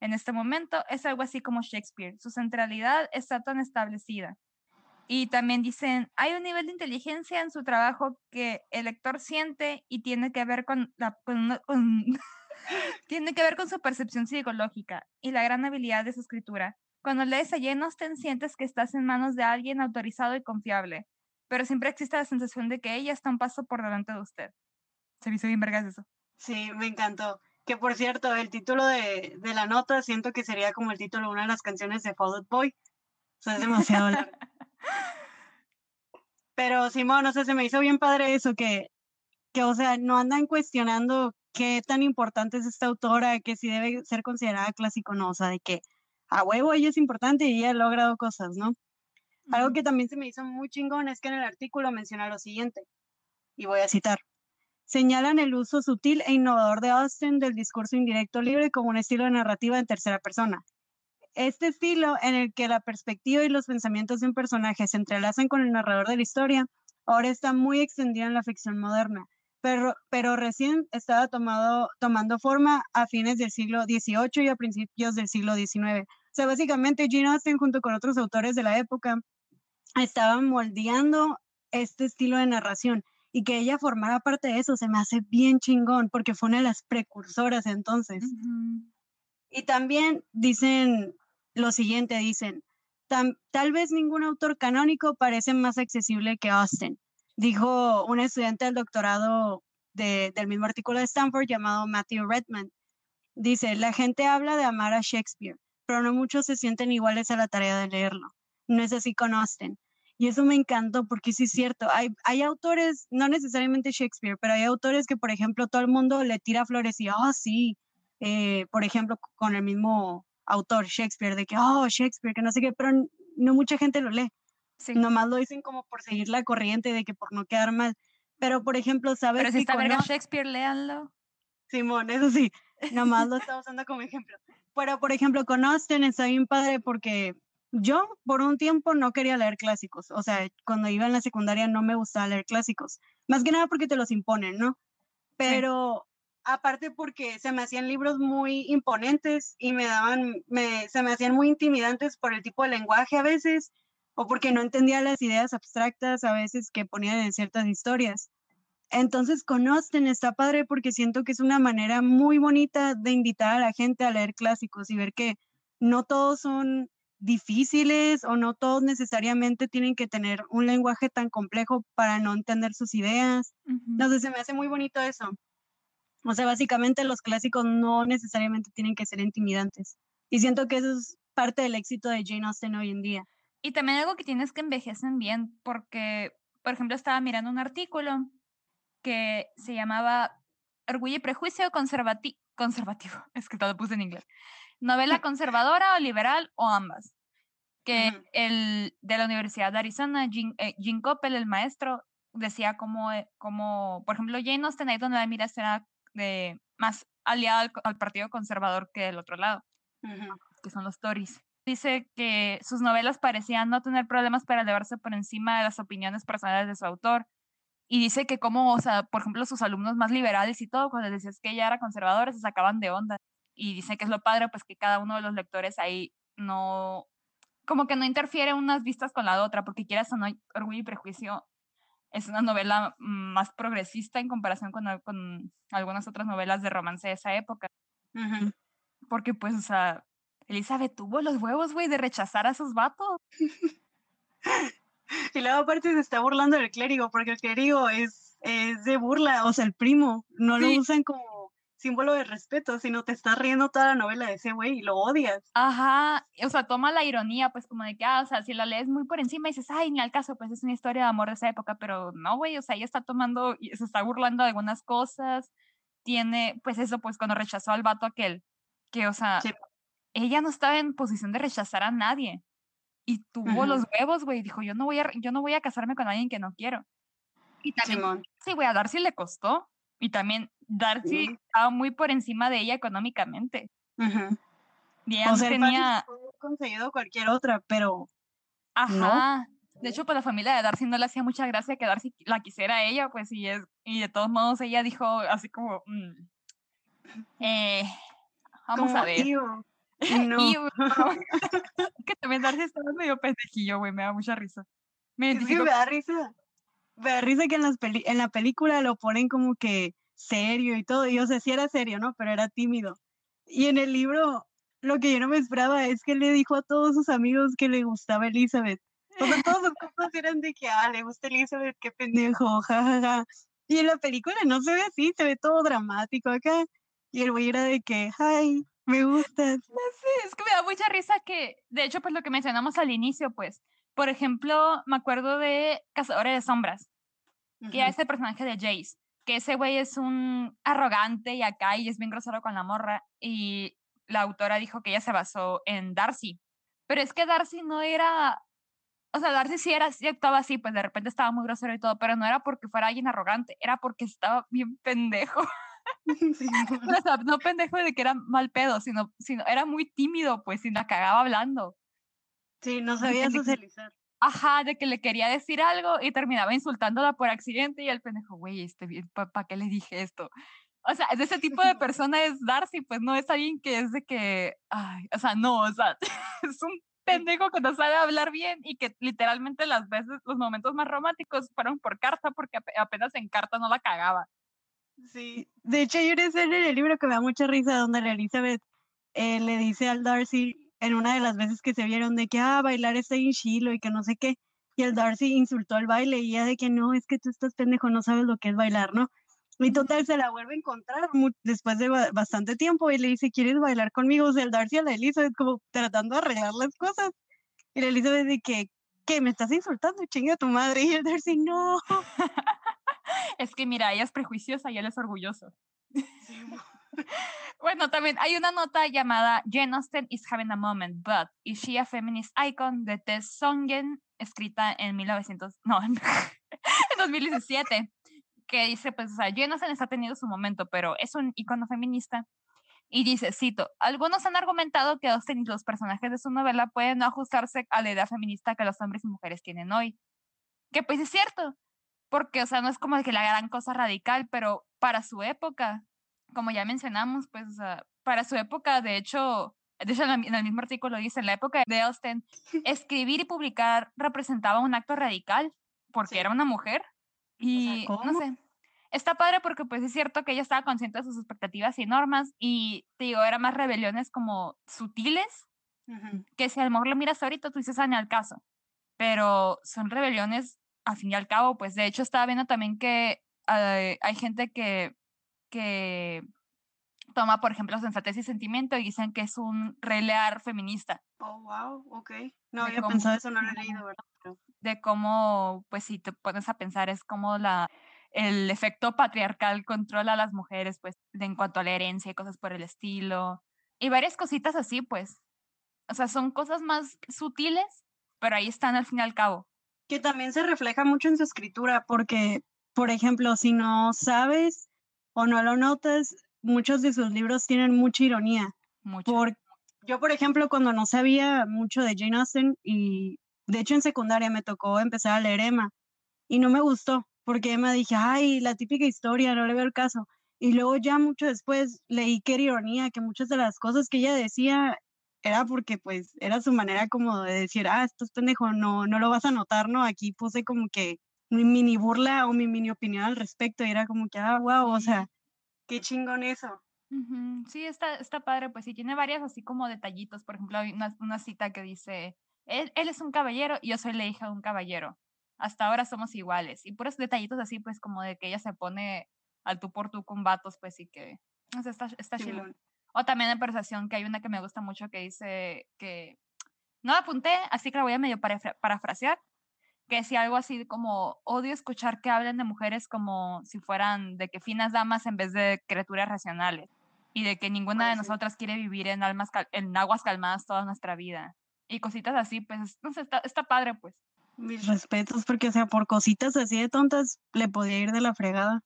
En este momento es algo así como Shakespeare. Su centralidad está tan establecida. Y también dicen, hay un nivel de inteligencia en su trabajo que el lector siente y tiene que ver con la, con, tiene que ver con su percepción psicológica y la gran habilidad de su escritura. Cuando lees a Jane Austen sientes que estás en manos de alguien autorizado y confiable, pero siempre existe la sensación de que ella está un paso por delante de usted. Se me hizo bien vergas eso. Sí, me encantó. Que por cierto, el título de, de, la nota siento que sería como el título de una de las canciones de Fall Out Boy. O sea, es demasiado largo. Pero Simón, no sé, se me hizo bien padre eso, que, que, o sea, no andan cuestionando qué tan importante es esta autora, que si debe ser considerada clásico no, o sea, de que a huevo ella es importante y ella ha logrado cosas, ¿no? Algo que también se me hizo muy chingón es que en el artículo menciona lo siguiente, y voy a citar. Señalan el uso sutil e innovador de Austin del discurso indirecto libre como un estilo de narrativa en tercera persona. Este estilo en el que la perspectiva y los pensamientos de un personaje se entrelazan con el narrador de la historia, ahora está muy extendido en la ficción moderna, pero, pero recién estaba tomado, tomando forma a fines del siglo XVIII y a principios del siglo XIX. O sea, básicamente Jane Austen junto con otros autores de la época estaban moldeando este estilo de narración y que ella formara parte de eso se me hace bien chingón porque fue una de las precursoras entonces. Y también dicen lo siguiente, dicen, tal vez ningún autor canónico parece más accesible que Austen, dijo un estudiante del doctorado del mismo artículo de Stanford llamado Matthew Redman. Dice, la gente habla de amar a Shakespeare, pero no muchos se sienten iguales a la tarea de leerlo. No es así con Austen. Y eso me encantó porque sí es cierto, hay, hay autores, no necesariamente Shakespeare, pero hay autores que, por ejemplo, todo el mundo le tira flores y, oh, sí, eh, por ejemplo, con el mismo autor, Shakespeare, de que, oh, Shakespeare, que no sé qué, pero no mucha gente lo lee. Sí. Nomás lo dicen como por seguir la corriente, de que por no quedar mal. Pero, por ejemplo, ¿sabes? Pero si está verga Shakespeare, léanlo. Simón, eso sí, nomás lo está usando como ejemplo. Pero, por ejemplo, con Austin está bien padre porque yo por un tiempo no quería leer clásicos, o sea, cuando iba en la secundaria no me gustaba leer clásicos, más que nada porque te los imponen, ¿no? Pero aparte porque se me hacían libros muy imponentes y me daban, me, se me hacían muy intimidantes por el tipo de lenguaje a veces, o porque no entendía las ideas abstractas a veces que ponían en ciertas historias. Entonces, conocen, está padre porque siento que es una manera muy bonita de invitar a la gente a leer clásicos y ver que no todos son difíciles o no todos necesariamente tienen que tener un lenguaje tan complejo para no entender sus ideas. No sé, se me hace muy bonito eso. O sea, básicamente los clásicos no necesariamente tienen que ser intimidantes. Y siento que eso es parte del éxito de Jane Austen hoy en día. Y también algo que tienes que envejecen bien, porque, por ejemplo, estaba mirando un artículo que se llamaba Orgullo y Prejuicio conservativo, es que todo lo puse en inglés, novela conservadora o liberal o ambas. Que el de la Universidad de Arizona, Jim, eh, Coppel, el maestro, decía como, eh, como, por ejemplo, Jane Austen ahí donde la mira era de, más aliada al, Partido Conservador que del otro lado, que son los Tories. Dice que sus novelas parecían no tener problemas para elevarse por encima de las opiniones personales de su autor. Y dice que como, o sea, por ejemplo, sus alumnos más liberales y todo, cuando decías que ella era conservadora, se sacaban de onda y dice que es lo padre, pues que cada uno de los lectores ahí no, como que no interfiere unas vistas con la otra, porque quieras o no, Orgullo y Prejuicio es una novela más progresista en comparación con, con algunas otras novelas de romance de esa época. Porque pues, o sea, Elizabeth tuvo los huevos, güey, de rechazar a esos vatos. y luego aparte se está burlando del clérigo, porque el clérigo es, es de burla, o sea, el primo, no lo usan como símbolo de respeto, sino te estás riendo toda la novela de ese güey y lo odias. Ajá, o sea, toma la ironía, pues como de que, ah, o sea, si la lees muy por encima y dices, ay, ni al caso, pues es una historia de amor de esa época, pero no, güey, o sea, ella está tomando, se está burlando de algunas cosas, tiene, pues eso, pues cuando rechazó al vato aquel, que, o sea, ella no estaba en posición de rechazar a nadie y tuvo los huevos, güey, dijo, yo no voy a, yo no voy a casarme con alguien que no quiero. Y también, sí, güey, a Darcy le costó, y también Darcy estaba muy por encima de ella económicamente. o sea, tenía conseguido cualquier otra, pero ajá. De hecho, pues la familia de Darcy no le hacía mucha gracia que Darcy la quisiera a ella, pues y es y de todos modos ella dijo así como mm, eh, vamos a ver. No. que también Darcy estaba medio pendejillo, güey, me da mucha risa. Me, me da risa me da risa que en, las en la película lo ponen como que serio y todo. Y o sea, sí era serio, ¿no? Pero era tímido. Y en el libro, lo que yo no me esperaba es que le dijo a todos sus amigos que le gustaba Elizabeth. O sea, todos sus compas eran de que, ah, le gusta Elizabeth, qué pendejo, jajaja. Y en la película no se ve así, se ve todo dramático acá. Y el güey era de que, ay, me gustas. Sí, es que me da mucha risa que, de hecho, pues lo que mencionamos al inicio, pues, por ejemplo, me acuerdo de Cazadores de Sombras, que es el personaje de Jace, que ese güey es un arrogante y acá y es bien grosero con la morra, y la autora dijo que ella se basó en Darcy. Pero es que Darcy no era, o sea, Darcy sí era, sí actuaba así, pues de repente estaba muy grosero y todo, pero no era porque fuera alguien arrogante, era porque estaba bien pendejo. o sea, no pendejo de que era mal pedo, sino, sino era muy tímido, pues, y la cagaba hablando. Sí, no sabía socializar. Ajá, de que le quería decir algo y terminaba insultándola por accidente y el pendejo, güey, este ¿para qué le dije esto? O sea, de ese tipo de persona es Darcy, pues no es alguien que es de que, ay, o sea, no, o sea, es un pendejo que no sabe hablar bien y que literalmente las veces, los momentos más románticos fueron por carta porque apenas en carta no la cagaba. Sí, de hecho hay una escena en el libro que me da mucha risa donde la Elizabeth eh, le dice al Darcy en una de las veces que se vieron de que, ah, bailar está en chilo y que no sé qué, y el Darcy insultó al baile y ella de que no, es que tú estás pendejo, no sabes lo que es bailar, ¿no? Y total, se la vuelve a encontrar después de bastante tiempo y le dice, ¿quieres bailar conmigo? O sea, el Darcy a la Elizabeth como tratando de arreglar las cosas. Y la Elizabeth de que, ¿qué? ¿Me estás insultando? Chinga tu madre. Y el Darcy, no. es que mira, ella es prejuiciosa y él es orgulloso. bueno, también hay una nota llamada Jane Austen is having a moment, but is she a feminist icon de Tess Songen, escrita en 1900, no, en 2017 que dice, pues, o sea, Jonathan está teniendo su momento, pero es un icono feminista. Y dice, cito, algunos han argumentado que Austen y los personajes de su novela pueden no ajustarse a la idea feminista que los hombres y mujeres tienen hoy. Que pues es cierto, porque, o sea, no es como que la gran cosa radical, pero para su época, como ya mencionamos, pues, o sea, para su época, de hecho, de hecho en el mismo artículo dice, en la época de Austen, escribir y publicar representaba un acto radical, porque era una mujer, y no sé, está padre porque pues es cierto que ella estaba consciente de sus expectativas y normas y te digo, eran más rebeliones como sutiles, que si a lo mejor lo miras ahorita tú dices, ah, al caso, pero son rebeliones al fin y al cabo, pues de hecho estaba viendo también que hay gente que, que toma, por ejemplo, sensatez y sentimiento y dicen que es un relear feminista. Oh, wow, ok. No había pensado eso, no lo he leído, ¿verdad? de cómo, pues si te pones a pensar, es como la, el efecto patriarcal controla a las mujeres, pues, en cuanto a la herencia y cosas por el estilo. Y varias cositas así, pues. O sea, son cosas más sutiles, pero ahí están al fin y al cabo. Que también se refleja mucho en su escritura, porque, por ejemplo, si no sabes o no lo notas, muchos de sus libros tienen mucha ironía. Mucho. yo, por ejemplo, cuando no sabía mucho de Jane Austen y de hecho, en secundaria me tocó empezar a leer Emma y no me gustó porque Emma dije, ay, la típica historia, no le veo el caso. Y luego ya mucho después leí que era ironía, que muchas de las cosas que ella decía era porque pues era su manera como de decir, ah, esto es pendejo, no, no lo vas a notar, ¿no? Aquí puse como que mi mini burla o mi mini opinión al respecto y era como que, ah, wow, o sea, qué chingón eso. Sí, está, está padre, pues sí, tiene varias así como detallitos, por ejemplo, hay una, una cita que dice, él, es un caballero y yo soy la hija de un caballero. Hasta ahora somos iguales. Y puros detallitos así, pues como de que ella se pone al tú por tú con vatos, pues sí que... O sea, está, está O también en persuasión, que hay una que me gusta mucho que dice que... No la apunté, así que la voy a medio parafrasear. Que decía algo así como, odio escuchar que hablen de mujeres como si fueran de que finas damas en vez de criaturas racionales. Y de que ninguna de nosotras quiere vivir en, almas en aguas calmadas toda nuestra vida y cositas así, pues, no sé, está, está padre, pues. Mis respetos, porque, o sea, por cositas así de tontas le podía ir de la fregada.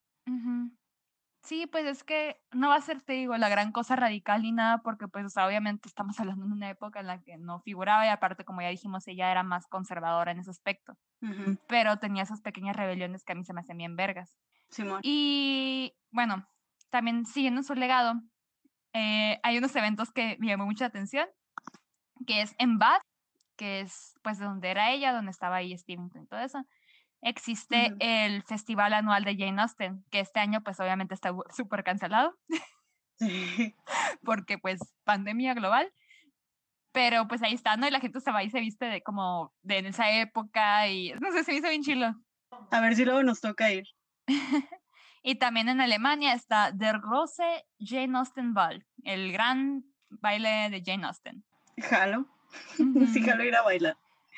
Sí, pues es que no va a ser, te digo, la gran cosa radical ni nada, porque pues, o sea, obviamente estamos hablando de una época en la que no figuraba y aparte, como ya dijimos, ella era más conservadora en ese aspecto, pero tenía esas pequeñas rebeliones que a mí se me hacían bien vergas. Y bueno, también siguiendo su legado, eh, hay unos eventos que me llamó mucha atención que es en Bath, que es pues donde era ella, donde estaba ahí Stevenson y todo eso. Existe el festival anual de Jane Austen, que este año pues obviamente está súper cancelado, porque pues pandemia global. Pero pues ahí está, ¿no? Y la gente se va y se viste de como de en esa época y no sé, se hizo bien chilo. A ver si luego nos toca ir. Y también en Alemania está Der große Jane Austen Ball, el gran baile de Jane Austen. Jalo. Sí, jalo ir a bailar.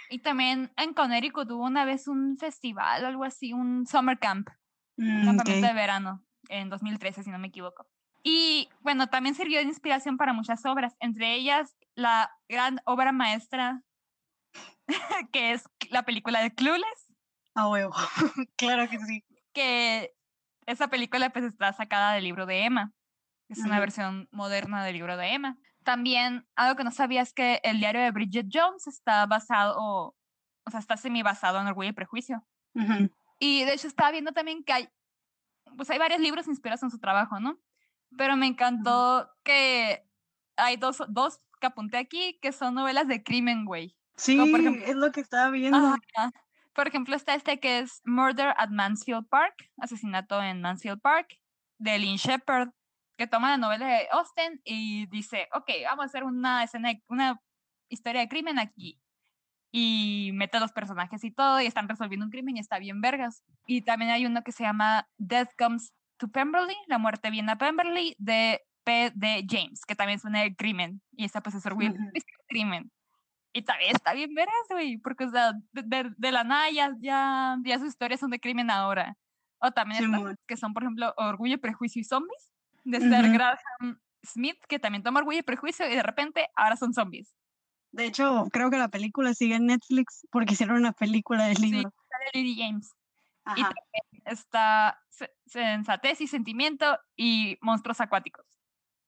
Y también en Connecticut tuvo una vez un festival o algo así, un summer camp, un Mm, campamento ok. de verano, en 2013, si no me equivoco. Y bueno, también sirvió de inspiración para muchas obras, entre ellas la gran obra maestra que es la película de Clueless, A huevo. claro que sí. que esa película pues está sacada del libro de Emma. Es una Ujú. versión moderna del libro de Emma. También algo que no sabía es que el diario de Bridget Jones está basado, o, o sea, está semi basado en Orgullo y Prejuicio. Y de hecho estaba viendo también que hay, pues hay varios libros inspirados en su trabajo, ¿no? Pero me encantó que hay dos, dos que apunté aquí que son novelas de crimen, güey. Sí, por ejemplo- es lo que estaba viendo. Ajá. Por ejemplo, está este que es Murder at Mansfield Park, asesinato en Mansfield Park, de Lynn Shepard, que toma la novela de Austen y dice, ok, vamos a hacer una escena, de- una historia de crimen aquí. Y mete a los personajes y todo, y están resolviendo un crimen y está bien vergas. Y también hay uno que se llama Death Comes to Pemberley, La muerte viene a Pemberley, de P. D. James, que también es de crimen. Y esta pues es es crimen. Y también está bien veras, güey, porque, o sea, de, de- de la nada ya, ya, ya sus historias son de crimen ahora. O también estas Simón. que son, por ejemplo, Orgullo, Prejuicio y Zombies, de Sir Ujú. Graham Smith, que también toma Orgullo y Prejuicio y de repente ahora son zombies. De hecho, creo que la película sigue en Netflix porque hicieron una película del Sí. libro. Sale Lily James. Y Ajá. también está se- Sensatez y Sentimiento y Monstruos Acuáticos.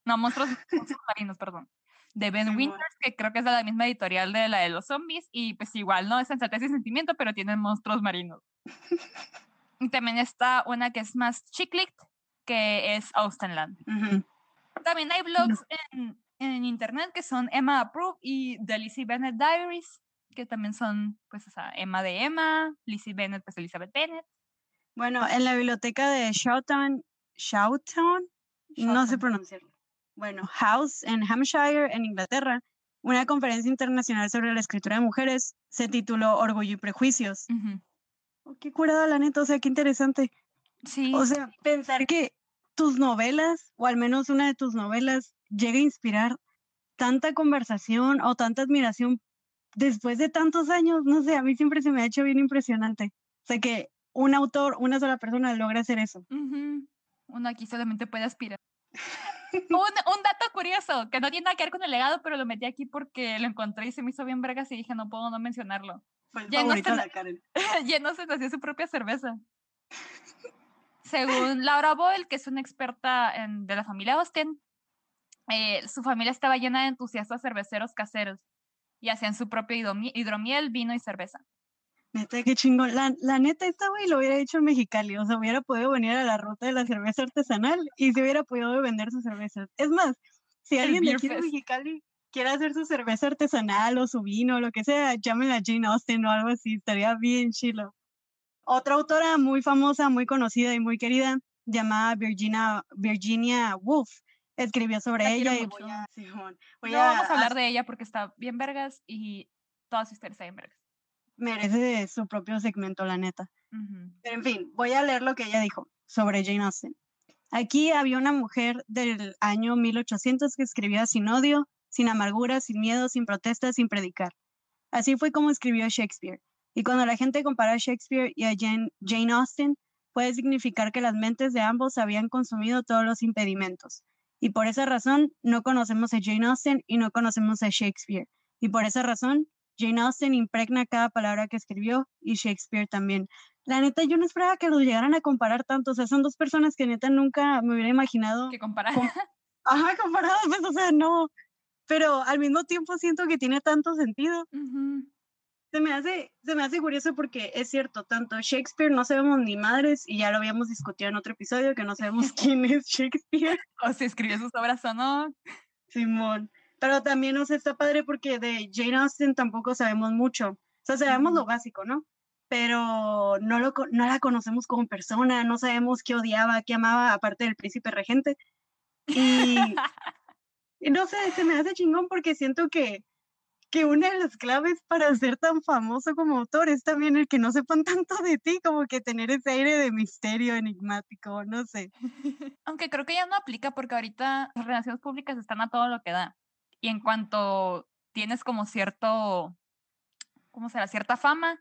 No, Monstruos, monstruos Marinos, perdón. De Ben Simón. Winters, que creo que es de la misma editorial de la de los zombies. Y pues igual, ¿no? Es Sensatez y Sentimiento, pero tienen monstruos marinos. y también está una que es más chiclit, que es Austenland. Ujú. También hay blogs en, en internet que son Emma Approve y The Lizzie Bennett Diaries, que también son, pues, o sea, Emma de Emma, Lizzie Bennett, pues Elizabeth Bennett. Bueno, en la biblioteca de Shoughton, Shoughton, no sé pronunciarlo. Bueno, House en Hampshire, en Inglaterra, una conferencia internacional sobre la escritura de mujeres se tituló Orgullo y Prejuicios. Ujú. Oh, qué curada, la neta, o sea, qué interesante. Sí. O sea, pensar que tus novelas, o al menos una de tus novelas, llega a inspirar tanta conversación o tanta admiración después de tantos años, no sé, a mí siempre se me ha hecho bien impresionante. O sea, que un autor, una sola persona logra hacer eso. Uno aquí solamente puede aspirar. un, un dato curioso, que no tiene nada que ver con el legado, pero lo metí aquí porque lo encontré y se me hizo bien vergas y dije, no puedo no mencionarlo. Fue el favorito de la Karen. Lleno se hacía su propia cerveza. Según Laura Boyle, que es una experta en- de la familia Austen, eh, su familia estaba llena de entusiastas cerveceros caseros y hacían su propio hidromi- hidromiel, vino y cerveza. Neta, qué chingón. La, la neta, esta güey lo hubiera hecho en Mexicali. O sea, hubiera podido venir a la ruta de la cerveza artesanal y se hubiera podido vender sus cervezas. Es más, si alguien de aquí de. Mexicali quiere hacer su cerveza artesanal o su vino o lo que sea, llámenla a Jane Austen o algo así. Estaría bien chilo. Otra autora muy famosa, muy conocida y muy querida, llamada Virginia, Virginia Woolf, escribió sobre La ella y mucho. voy a, voy No vamos a hablar de ella porque está bien vergas y todas sus historias están bien vergas. merece su propio segmento, la neta. Pero en fin, voy a leer lo que ella dijo sobre Jane Austen. Aquí había una mujer del año 1800 que escribía sin odio, sin amargura, sin miedo, sin protesta, sin predicar. Así fue como escribió Shakespeare. Y cuando la gente compara a Shakespeare y a Jane, Jane Austen, puede significar que las mentes de ambos habían consumido todos los impedimentos. Y por esa razón no conocemos a Jane Austen y no conocemos a Shakespeare. Y por esa razón Jane Austen impregna cada palabra que escribió y Shakespeare también. La neta, yo no esperaba que los llegaran a comparar tanto. O sea, son dos personas que neta nunca me hubiera imaginado. Que comparar. Com- Ajá, comparados, pues, o sea, no. Pero al mismo tiempo siento que tiene tanto sentido. Ujú. Se me hace, se me hace curioso porque es cierto, tanto Shakespeare no sabemos ni madres, y ya lo habíamos discutido en otro episodio, que no sabemos quién es Shakespeare. O si escribió sus obras o no. Simón. Pero también nos está padre porque de Jane Austen tampoco sabemos mucho. O sea, sabemos lo básico, ¿no? Pero no, lo, no la conocemos como persona, no sabemos qué odiaba, qué amaba, aparte del príncipe regente. Y no sé, se me hace chingón porque siento que que una de las claves para ser tan famoso como autor es también el que no sepan tanto de ti, como que tener ese aire de misterio enigmático, no sé. Aunque creo que ya no aplica porque ahorita las relaciones públicas están a todo lo que da. Y en cuanto tienes como cierto, ¿cómo será? Cierta fama,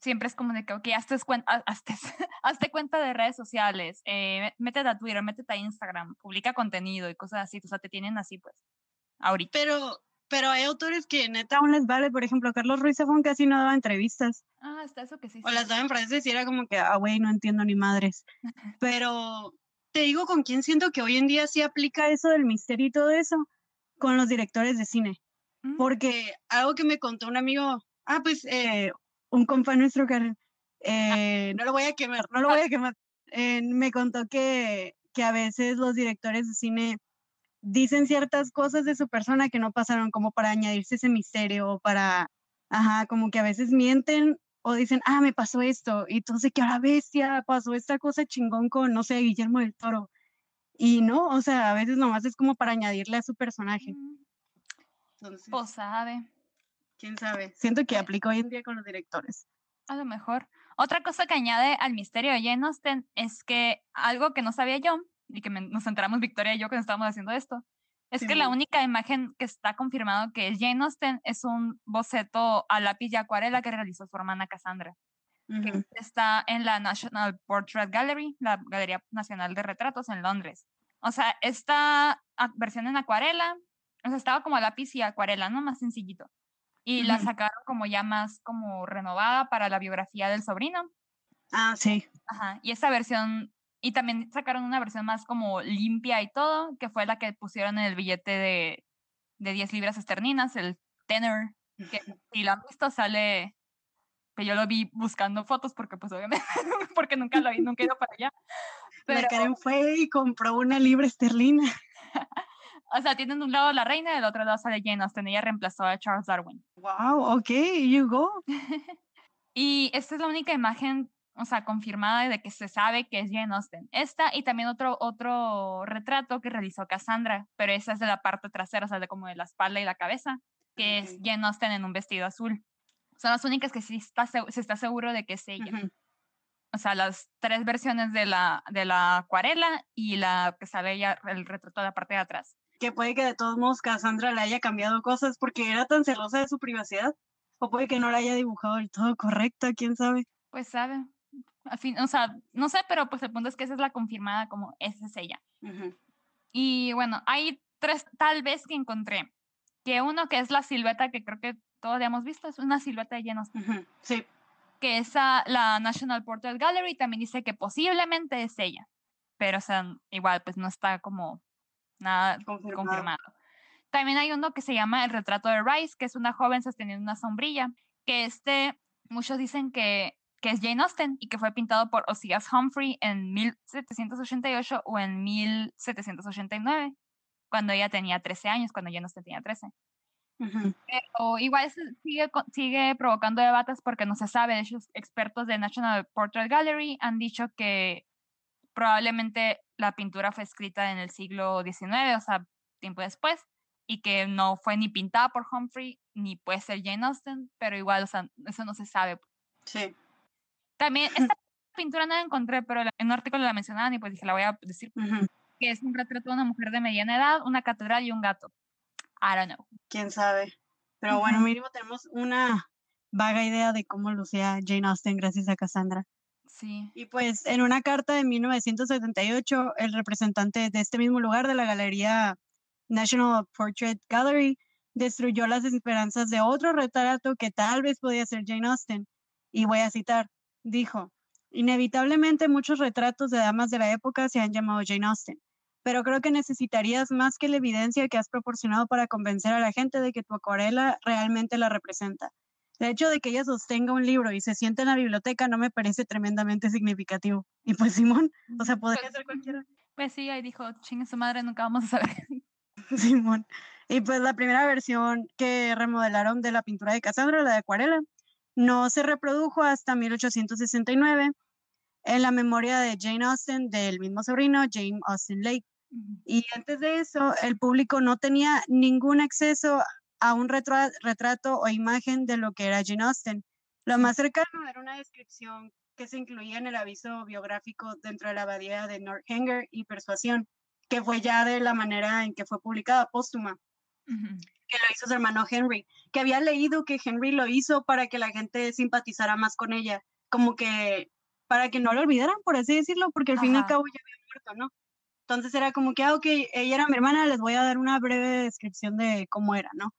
siempre es como de que, ok, hazte, cuenta, hazte, hazte cuenta de redes sociales, eh, métete a Twitter, métete a Instagram, publica contenido y cosas así, o sea, te tienen así, pues, ahorita. Pero, pero hay autores que neta aún les vale, por ejemplo, Carlos Ruiz Zafón casi no daba entrevistas. Ah, está eso que sí. O las daba en francés y era como que, ah, güey, no entiendo ni madres. Pero te digo con quién siento que hoy en día sí aplica eso del misterio y todo eso, con los directores de cine. Mm. Porque algo que me contó un amigo, ah, pues eh, un compa nuestro, Karen, eh, no lo voy a quemar, no lo voy a quemar, eh, me contó que, que a veces los directores de cine dicen ciertas cosas de su persona que no pasaron como para añadirse ese misterio o para, ajá, como que a veces mienten o dicen, ah, me pasó esto, y entonces que a la bestia pasó esta cosa chingón con, no sé, Guillermo del Toro. Y no, o sea, a veces nomás es como para añadirle a su personaje. Mm, Entonces, Pues sabe, quién sabe. Siento que aplica hoy en día con los directores. a lo mejor. Otra cosa que añade al misterio de Jane Austen es que algo que no sabía yo y que me- nos enteramos Victoria y yo cuando estábamos haciendo esto, es que la única imagen que está confirmado que es Jane Austen es un boceto a lápiz y acuarela que realizó su hermana Cassandra. que está en la National Portrait Gallery, la Galería Nacional de Retratos en Londres. O sea, esta versión en acuarela, o sea, estaba como a lápiz y acuarela, ¿no? Más sencillito. Y la Ujú. sacaron como ya más como renovada para la biografía del sobrino. Ah, sí. Ajá. Y esa versión, y también sacaron una versión más como limpia y todo, que fue la que pusieron en el billete de, de 10 libras esterlinas, el tenor, que si lo han visto sale, que yo lo vi buscando fotos porque pues obviamente, porque nunca lo vi, nunca he ido para allá. Pero, La Karen fue y compró una libra esterlina. o sea, tienen de un lado la reina y del otro lado sale Jane Austen, ella reemplazó a Charles Darwin. Wow, ok, you go. Y esta es la única imagen, o sea, confirmada de que se sabe que es Jane Austen. Esta y también otro, otro retrato que realizó Cassandra, pero esa es de la parte trasera, o sea, de como de la espalda y la cabeza, que es. Jane Austen en un vestido azul. Son las únicas que sí está, se está seguro de que es ella. Ujú. O sea, las tres versiones de la, de la acuarela y la que sale ella, el retrato de la parte de atrás. Que puede que de todos modos Cassandra le haya cambiado cosas porque era tan celosa de su privacidad. O puede que no la haya dibujado del todo correcta, quién sabe. Pues sabe. Al fin, o sea, no sé, pero pues el punto es que esa es la confirmada como esa es ella. Y bueno, hay tres tal vez que encontré. Que uno que es la silueta que creo que todos ya hemos visto, es una silueta de Ujú, Sí. que esa, la National Portrait Gallery también dice que posiblemente es ella. Pero, o sea, igual, pues no está como nada Confirmado. confirmado. También hay uno que se llama El retrato de Rice, que es una joven sosteniendo una sombrilla, que este, muchos dicen que, que es Jane Austen y que fue pintado por Ozias Humphrey en 1788 o en 1789, cuando ella tenía 13 años, cuando Jane Austen tenía 13. Ujú. Pero igual sigue, sigue provocando debates porque no se sabe. De hecho, expertos de National Portrait Gallery han dicho que probablemente la pintura fue escrita en el siglo XIX, o sea, tiempo después, y que no fue ni pintada por Humphrey, ni puede ser Jane Austen, pero igual, o sea, eso no se sabe. Sí. También, esta pintura no la encontré, pero en un artículo la mencionaban y pues dije, la voy a decir, Ujú. que es un retrato de una mujer de mediana edad, una catedral y un gato. I don't know. quién sabe. Pero bueno, Ujú. mínimo tenemos una vaga idea de cómo lucía Jane Austen gracias a Cassandra. Sí. Y pues en una carta de 1978, el representante de este mismo lugar de la Galería National Portrait Gallery destruyó las esperanzas de otro retrato que tal vez podía ser Jane Austen. Y voy a citar, dijo, inevitablemente muchos retratos de damas de la época se han llamado Jane Austen, pero creo que necesitarías más que la evidencia que has proporcionado para convencer a la gente de que tu acuarela realmente la representa. El hecho de que ella sostenga un libro y se siente en la biblioteca no me parece tremendamente significativo. Y pues Simón, o sea, podría Pues, ser cualquiera. Pues sí, ahí dijo, chingue su madre, nunca vamos a saber. Simón. Y pues la primera versión que remodelaron de la pintura de Cassandra, la de acuarela, no se reprodujo hasta 1869 en la memoria de Jane Austen del mismo sobrino, Jane Austen Lake. Y antes de eso, el público no tenía ningún acceso a un retrato o imagen de lo que era Jane Austen. Lo más cercano era una descripción que se incluía en el aviso biográfico dentro de la abadía de Northanger y Persuasión, que fue ya de la manera en que fue publicada póstuma, que lo hizo su hermano Henry, que había leído que Henry lo hizo para que la gente simpatizara más con ella, como que para que no lo olvidaran, por así decirlo, porque al fin y al cabo ya había muerto, ¿no? Entonces era como que, ah, ok, ella era mi hermana, les voy a dar una breve descripción de cómo era, ¿no?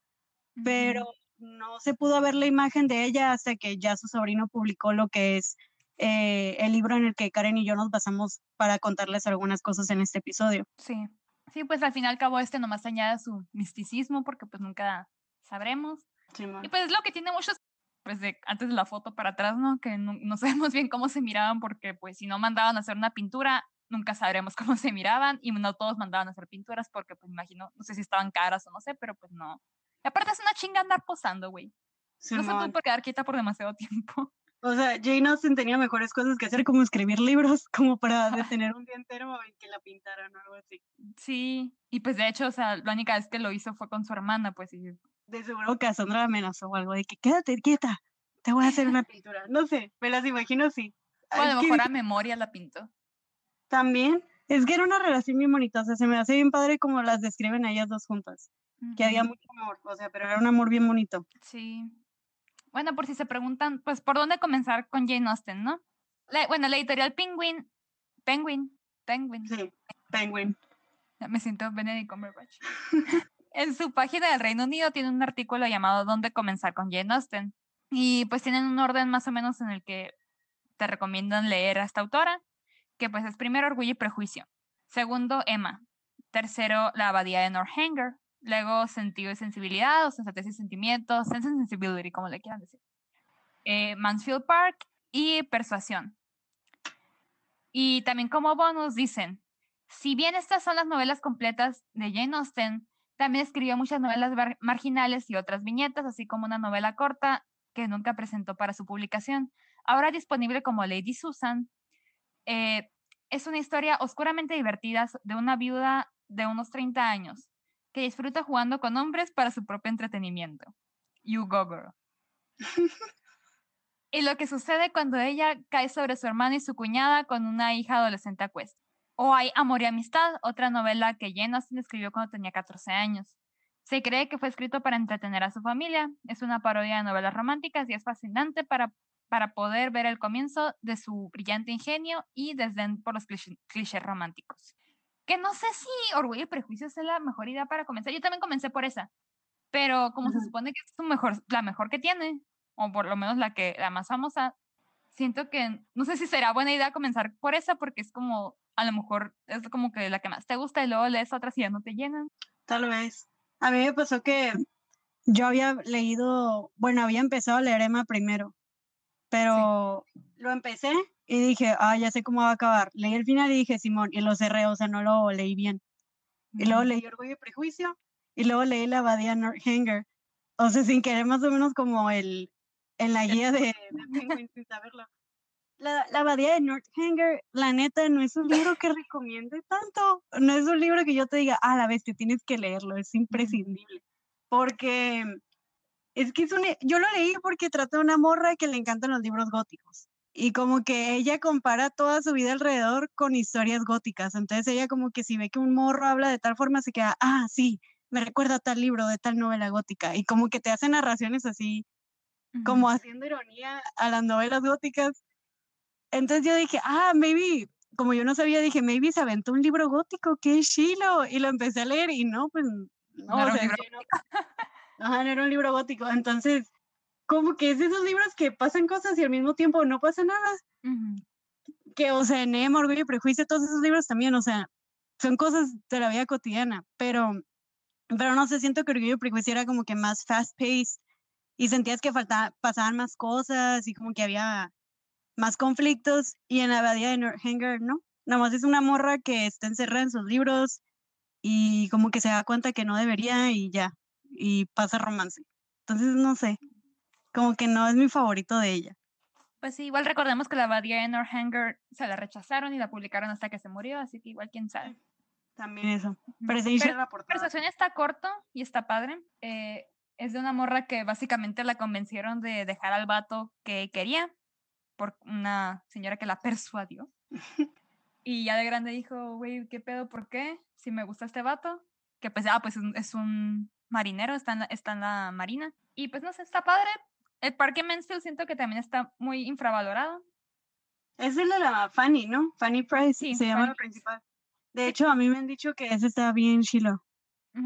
Pero no se pudo ver la imagen de ella hasta que ya su sobrino publicó lo que es eh, el libro en el que Karen y yo nos basamos para contarles algunas cosas en este episodio. Sí, sí, pues al final y al cabo este nomás añade su misticismo porque pues nunca sabremos. y pues es lo que tiene muchos, pues de antes de la foto para atrás, ¿no? Que no, no, sabemos bien cómo se miraban porque pues si no mandaban a hacer una pintura, nunca sabremos cómo se miraban y no todos mandaban a hacer pinturas porque pues imagino, no sé si estaban caras o no sé, pero pues no. Y aparte es una chinga andar posando, güey. no se puede quedar quieta por demasiado tiempo. O sea, Jane Austen tenía mejores cosas que hacer, como escribir libros, como para detener un día entero en que la pintaran o algo así. Sí, y pues de hecho, o sea, la única vez que lo hizo fue con su hermana, pues. Y... De seguro que a Sandra amenazó o algo de que quédate quieta, te voy a hacer una pintura. No sé, me las imagino sí. O a lo mejor a memoria la pintó. También, es que era una relación muy bonita, o sea, se me hace bien padre como las describen ellas dos juntas. Que había mucho amor, o sea, pero era un amor bien bonito. Sí, bueno, por si se preguntan, pues, ¿por dónde comenzar con Jane Austen, no? bueno, la editorial Penguin, Penguin, Penguin. Sí, Penguin. Me siento Benedict Cumberbatch. en su página del Reino Unido tiene un artículo llamado ¿Dónde comenzar con Jane Austen? Y pues tienen un orden más o menos en el que te recomiendan leer a esta autora, que pues es primero Orgullo y Prejuicio, segundo Emma, tercero La Abadía de Northanger, Luego sentido y sensibilidad, o sensatez y sentimientos, sense and sensibility, como le quieran decir. Eh, Mansfield Park y persuasión. Y también como bonus dicen, si bien estas son las novelas completas de Jane Austen, también escribió muchas novelas marginales y otras viñetas, así como una novela corta que nunca presentó para su publicación. Ahora disponible como Lady Susan, eh, es una historia oscuramente divertida de una viuda de unos 30 años que disfruta jugando con hombres para su propio entretenimiento. You go girl. y lo que sucede cuando ella cae sobre su hermana y su cuñada con una hija adolescente a cuesta. O hay Amor y Amistad, otra novela que Jane Austen escribió cuando tenía 14 años. Se cree que fue escrito para entretener a su familia. Es una parodia de novelas románticas y es fascinante para, para poder ver el comienzo de su brillante ingenio y desdén por los clichés románticos que no sé si Orgullo y Prejuicio es la mejor idea para comenzar. Yo también comencé por esa, pero como se supone que es su mejor, la mejor que tiene, o por lo menos la que la más famosa, siento que no sé si será buena idea comenzar por esa porque es como a lo mejor es como que la que más te gusta y luego lees otras y ya no te llenan. Tal vez. A mí me pasó que yo había leído, bueno, había empezado a leer Emma primero, pero lo empecé y dije, ah, ya sé cómo va a acabar. Leí el final y dije, Simón, y lo cerré, o sea, no lo leí bien. Y luego leí Orgullo y Prejuicio, y luego leí La Abadía Northanger. O sea, sin querer más o menos como el, en la guía de, sin saberlo. La, la Abadía de Northanger, la neta, no es un libro que recomiende tanto. No es un libro que yo te diga, ah, la bestia, tienes que leerlo, es imprescindible. Porque es que es un, yo lo leí porque trata de una morra que le encantan los libros góticos y como que ella compara toda su vida alrededor con historias góticas. Entonces ella como que si ve que un morro habla de tal forma se queda, ah, sí, me recuerda a tal libro de tal novela gótica. Y como que te hace narraciones así, como haciendo ironía a las novelas góticas. Entonces yo dije, ah, maybe, como yo no sabía, dije, maybe se aventó un libro gótico, qué chilo. Y lo empecé a leer y no, pues no, no, era, un libro. no era un libro gótico. Entonces como que es de esos libros que pasan cosas y al mismo tiempo no pasa nada. Que, o sea, en Orgullo y Prejuicio, todos esos libros también, o sea, son cosas de la vida cotidiana, pero, pero no sé, siento que Orgullo y Prejuicio era como que más fast-paced y sentías que faltaba, pasaban más cosas y como que había más conflictos y en la abadía de Northanger, ¿no? Nada más es una morra que está encerrada en sus libros y como que se da cuenta que no debería y ya, y pasa romance. Entonces, no sé, como que no es mi favorito de ella. Pues sí, igual recordemos que la abadía de Northanger se la rechazaron y la publicaron hasta que se murió, así que igual quién sabe. También eso. Pero se hizo la portada. Persuasión está corto y está padre. Eh, Es de una morra que básicamente la convencieron de dejar al vato que quería por una señora que la persuadió. y ya de grande dijo, güey, ¿qué pedo? ¿Por qué? Si me gusta este vato. Que pues, ah, pues es un marinero, está en, la, está en la marina. Y pues no sé, está padre. El parque Mansfield siento que también está muy infravalorado. Es el de la Fanny, ¿no? Fanny Price sí, se llama la principal. De hecho, a mí me han dicho que ese está bien chilo.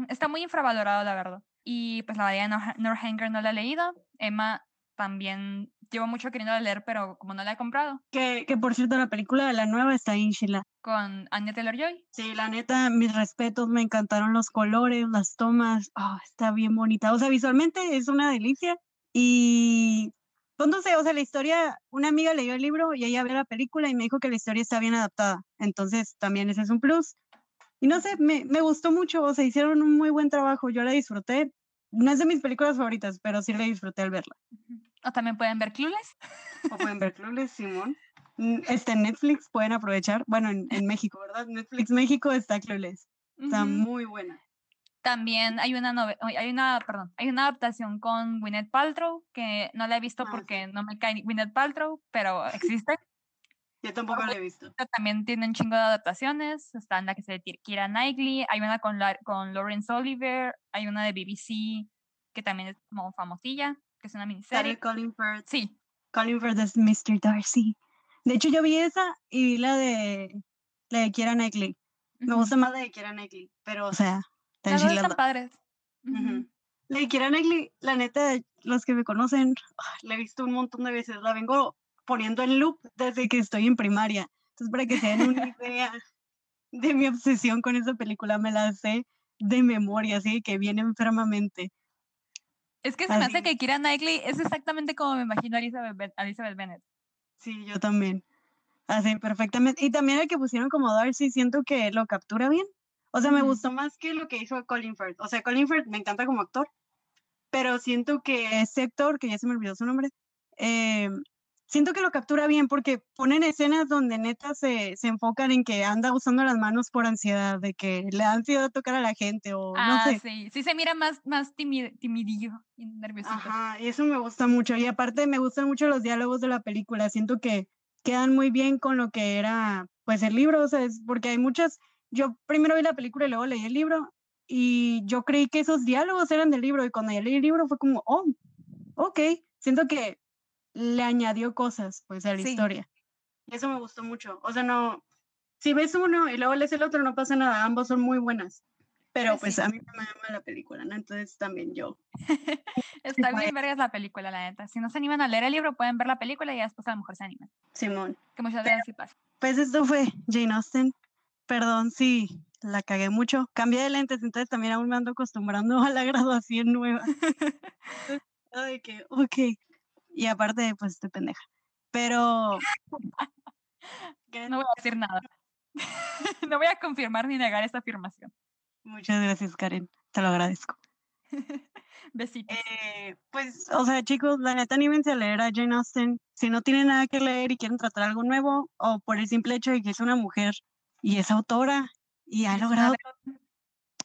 Está muy infravalorado, la verdad. Y pues la María Norhanger no la he leído. Emma también llevo mucho queriendo leer, pero como no la he comprado. Que, que por cierto, la película de la nueva está en. Con Anya Taylor-Joy. Sí, la neta, mis respetos, me encantaron los colores, las tomas. Oh, está bien bonita. O sea, visualmente es una delicia. Y pues no sé, o sea, la historia, una amiga leyó el libro y ella vio la película y me dijo que la historia está bien adaptada. Entonces, también ese es un plus. Y no sé, me, me gustó mucho, o sea, hicieron un muy buen trabajo, yo la disfruté. No es de mis películas favoritas, pero sí la disfruté al verla. O también pueden ver Clueless. O pueden ver Clueless, Simón. Este Netflix pueden aprovechar. Bueno, en, en México, ¿verdad? Netflix México está Clueless. Está muy buena. También hay una hay una, perdón, hay una adaptación con Gwyneth Paltrow que no la he visto ah, porque no me cae Gwyneth Paltrow, pero existe. Yo tampoco la he visto. También tiene un chingo de adaptaciones. Está en la que se Kira Knightley, hay una con, la, con Lawrence Oliver, hay una de BBC que también es como famosilla, que es una miniserie. Colin Firth. Sí. Colin Firth es Mr. Darcy. De hecho, yo vi esa y vi la de, la de Kira Knightley. Me gusta más la de Kira Knightley, pero o sea, las dos están padres. La de Kira Knightley, la neta, los que me conocen, la he visto un montón de veces. La vengo poniendo en loop desde que estoy en primaria. Entonces, para que se den una idea de mi obsesión con esa película, me la sé de memoria, así que viene enfermamente. Es que se me hace que Kira Knightley es exactamente como me imagino a Elizabeth, Elizabeth Bennett. Sí, yo también. Así, perfectamente. Y también el que pusieron como Darcy, siento que lo captura bien. O sea, me gustó más que lo que hizo Colin Firth. O sea, Colin Firth me encanta como actor, pero siento que ese actor, que ya se me olvidó su nombre, eh, siento que lo captura bien porque ponen escenas donde neta se, se, enfocan en que anda usando las manos por ansiedad, de que le han sido tocar a la gente o no ah, sé. Sí, sí se mira más, más timidillo y nervioso. Ajá, y eso me gusta mucho. Y aparte me gustan mucho los diálogos de la película. Siento que quedan muy bien con lo que era pues el libro, o sea, es porque hay muchas yo primero vi la película y luego leí el libro y yo creí que esos diálogos eran del libro y cuando ya leí el libro fue como, oh, ok, siento que le añadió cosas pues a la historia. Y eso me gustó mucho. O sea, no, si ves uno y luego lees el otro no pasa nada, ambos son muy buenas. Pero pues a mí me llama la película, ¿no? Entonces también yo. Está bien vergas la película, la neta. Si no se animan a leer el libro, pueden ver la película y después a lo mejor se animan. Simón. Que muchas veces sí pasa. Pues esto fue Jane Austen. Perdón si la cagué mucho. Cambié de lentes, entonces también aún me ando acostumbrando a la graduación nueva. Ay, que, ok. Y aparte, pues estoy pendeja. Pero. no voy a decir nada. no voy a confirmar ni negar esta afirmación. Muchas gracias, Karen. Te lo agradezco. Besitos. Eh, pues, o sea, chicos, la neta, anímense a leer a Jane Austen. Si no tienen nada que leer y quieren tratar algo nuevo, o por el simple hecho de que es una mujer y es autora y ha logrado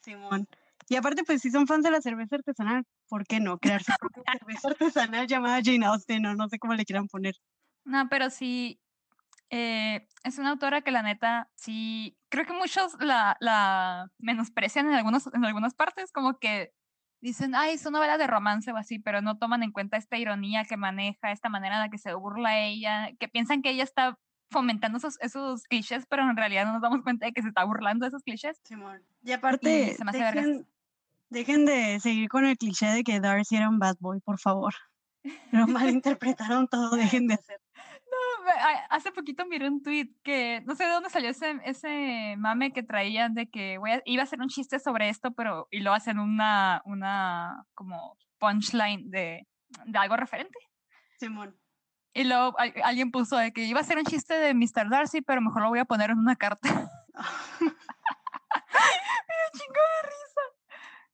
Simón. Y aparte, pues si son fans de la cerveza artesanal, ¿por qué no? Crear su propia cerveza artesanal llamada Jane Austen o no sé cómo le quieran poner. No, pero sí, eh, es una autora que la neta, sí, creo que muchos la, la menosprecian en, algunos, en algunas partes, como que dicen, ay, es una novela de romance o así, pero no toman en cuenta esta ironía que maneja, esta manera en la que se burla ella, que piensan que ella está fomentando esos, esos clichés, pero en realidad no nos damos cuenta de que se está burlando de esos clichés. Y aparte, dejen, de seguir con el cliché de que Darcy era un bad boy, por favor. Lo malinterpretaron todo, dejen de hacer. No, hace poquito miré un tweet que no sé de dónde salió ese, ese mame que traían de que voy iba a hacer un chiste sobre esto, pero y lo hacen una, una como punchline de, de algo referente. Simón. Y luego alguien puso de que iba a ser un chiste de Mr. Darcy, pero mejor lo voy a poner en una carta. Me chingo de risa.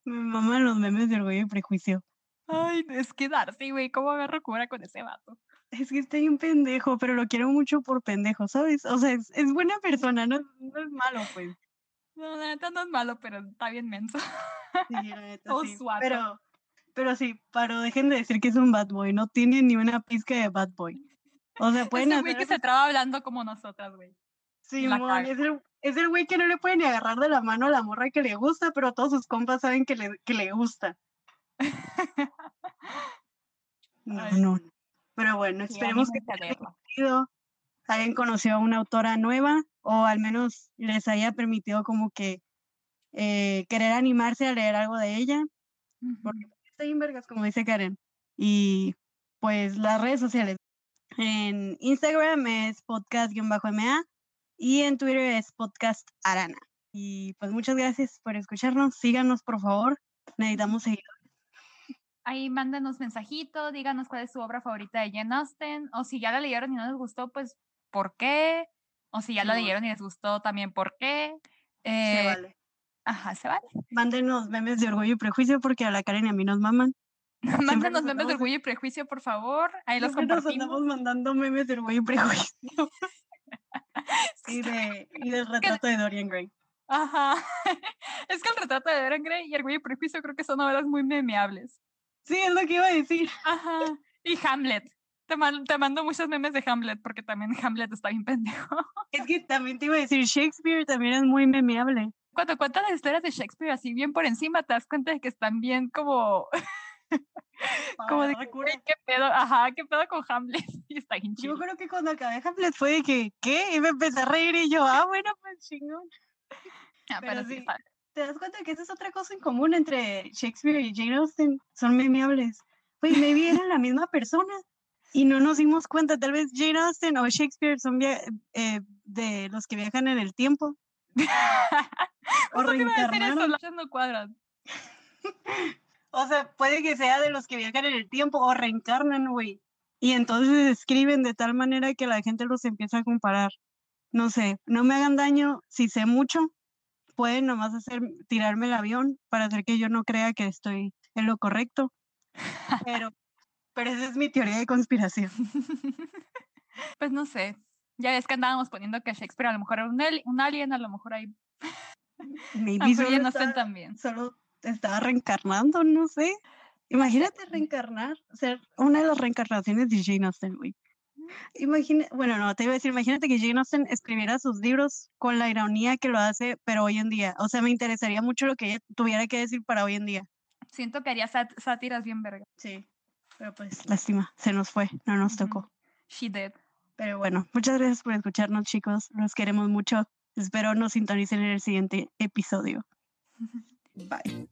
Me maman los memes de orgullo y prejuicio. Ay, es que Darcy, güey, ¿cómo agarro cura con ese vato? Es que está un pendejo, pero lo quiero mucho por pendejo, ¿sabes? O sea, es, buena persona, no, no, es malo, pues. No, la neta no es malo, pero está bien menso. Sí, la neta sí. Pero Pero sí, paro, dejen de decir que es un bad boy. No tiene ni una pizca de bad boy. O sea, pueden Ese güey hacer que se traba hablando como nosotras, güey. Sí, mon, es el, es el güey que no le puede ni agarrar de la mano a la morra que le gusta, pero todos sus compas saben que le, que le gusta. No, no. Pero bueno, Sí, esperemos que anímense a te haya leerlo. divertido, hayan conocido a una autora nueva o al menos les haya permitido como que eh, querer animarse a leer algo de ella. porque Bien vergas, como dice Karen. Y pues las redes sociales. En Instagram es podcast-ma y en Twitter es podcast arana. Y pues muchas gracias por escucharnos. Síganos, por favor. Necesitamos seguir. Ahí mándenos mensajito, díganos cuál es su obra favorita de Jane Austen, o si ya la leyeron y no les gustó, pues ¿por qué? O si ya la leyeron y les gustó, también ¿por qué? Eh, vale. Ajá, se vale. Mándenos memes de orgullo y prejuicio porque a la Karen y a mí nos maman. Mándenos nos memes de orgullo y prejuicio, por favor. Ahí los Siempre nos compartimos. andamos mandando memes de orgullo y prejuicio. y, de, y del retrato de Dorian Gray. Ajá. Es que el retrato de Dorian Gray y Orgullo y Prejuicio creo que son novelas muy memeables. Sí, es lo que iba a decir. Ajá. Y Hamlet. Te, man- te mando muchos memes de Hamlet porque también Hamlet está bien pendejo. Es que también te iba a decir, Shakespeare también es muy memeable. Cuando cuentas las historias de Shakespeare así bien por encima, te das cuenta de que están bien como, como de que, Recuerda- "Güey, qué pedo, ajá, qué pedo con Hamlet. Y está bien Yo chido. creo que cuando acabé Hamlet fue de que, ¿qué? Y me empecé a reír y yo, ah, bueno, pues chingón. Ah, pero pero sí, sí. ¿Te das cuenta que esa es otra cosa en común entre Shakespeare y Jane Austen? Son memeables. Pues maybe eran la misma persona y no nos dimos cuenta. Tal vez Jane Austen o Shakespeare son eh, de los que viajan en el tiempo. o eso, reencarnaron. no cuadran. O sea, puede que sea de los que viajan en el tiempo o reencarnan, güey. Y entonces escriben de tal manera que la gente los empieza a comparar. No sé, no me hagan daño si sé mucho. Pueden nomás hacer, tirarme el avión para hacer que yo no crea que estoy en lo correcto. Pero, pero esa es mi teoría de conspiración. Pues no sé. Ya ves que andábamos poniendo que Shakespeare a lo mejor era un, un alien, a lo mejor ahí. Maybe solo, no tan bien. solo estaba reencarnando, no sé. Imagínate reencarnar, ser una de las reencarnaciones de Jane Austen, güey. Imagina, bueno, no, te iba a decir, imagínate que Jane Austen escribiera sus libros con la ironía que lo hace, pero hoy en día. O sea, me interesaría mucho lo que ella tuviera que decir para hoy en día. Siento que haría sátiras bien verga. Sí. Pero pues, lástima, se nos fue, no nos tocó. She did. Pero bueno, muchas gracias por escucharnos, chicos. Los queremos mucho. Espero nos sintonicen en el siguiente episodio. Bye.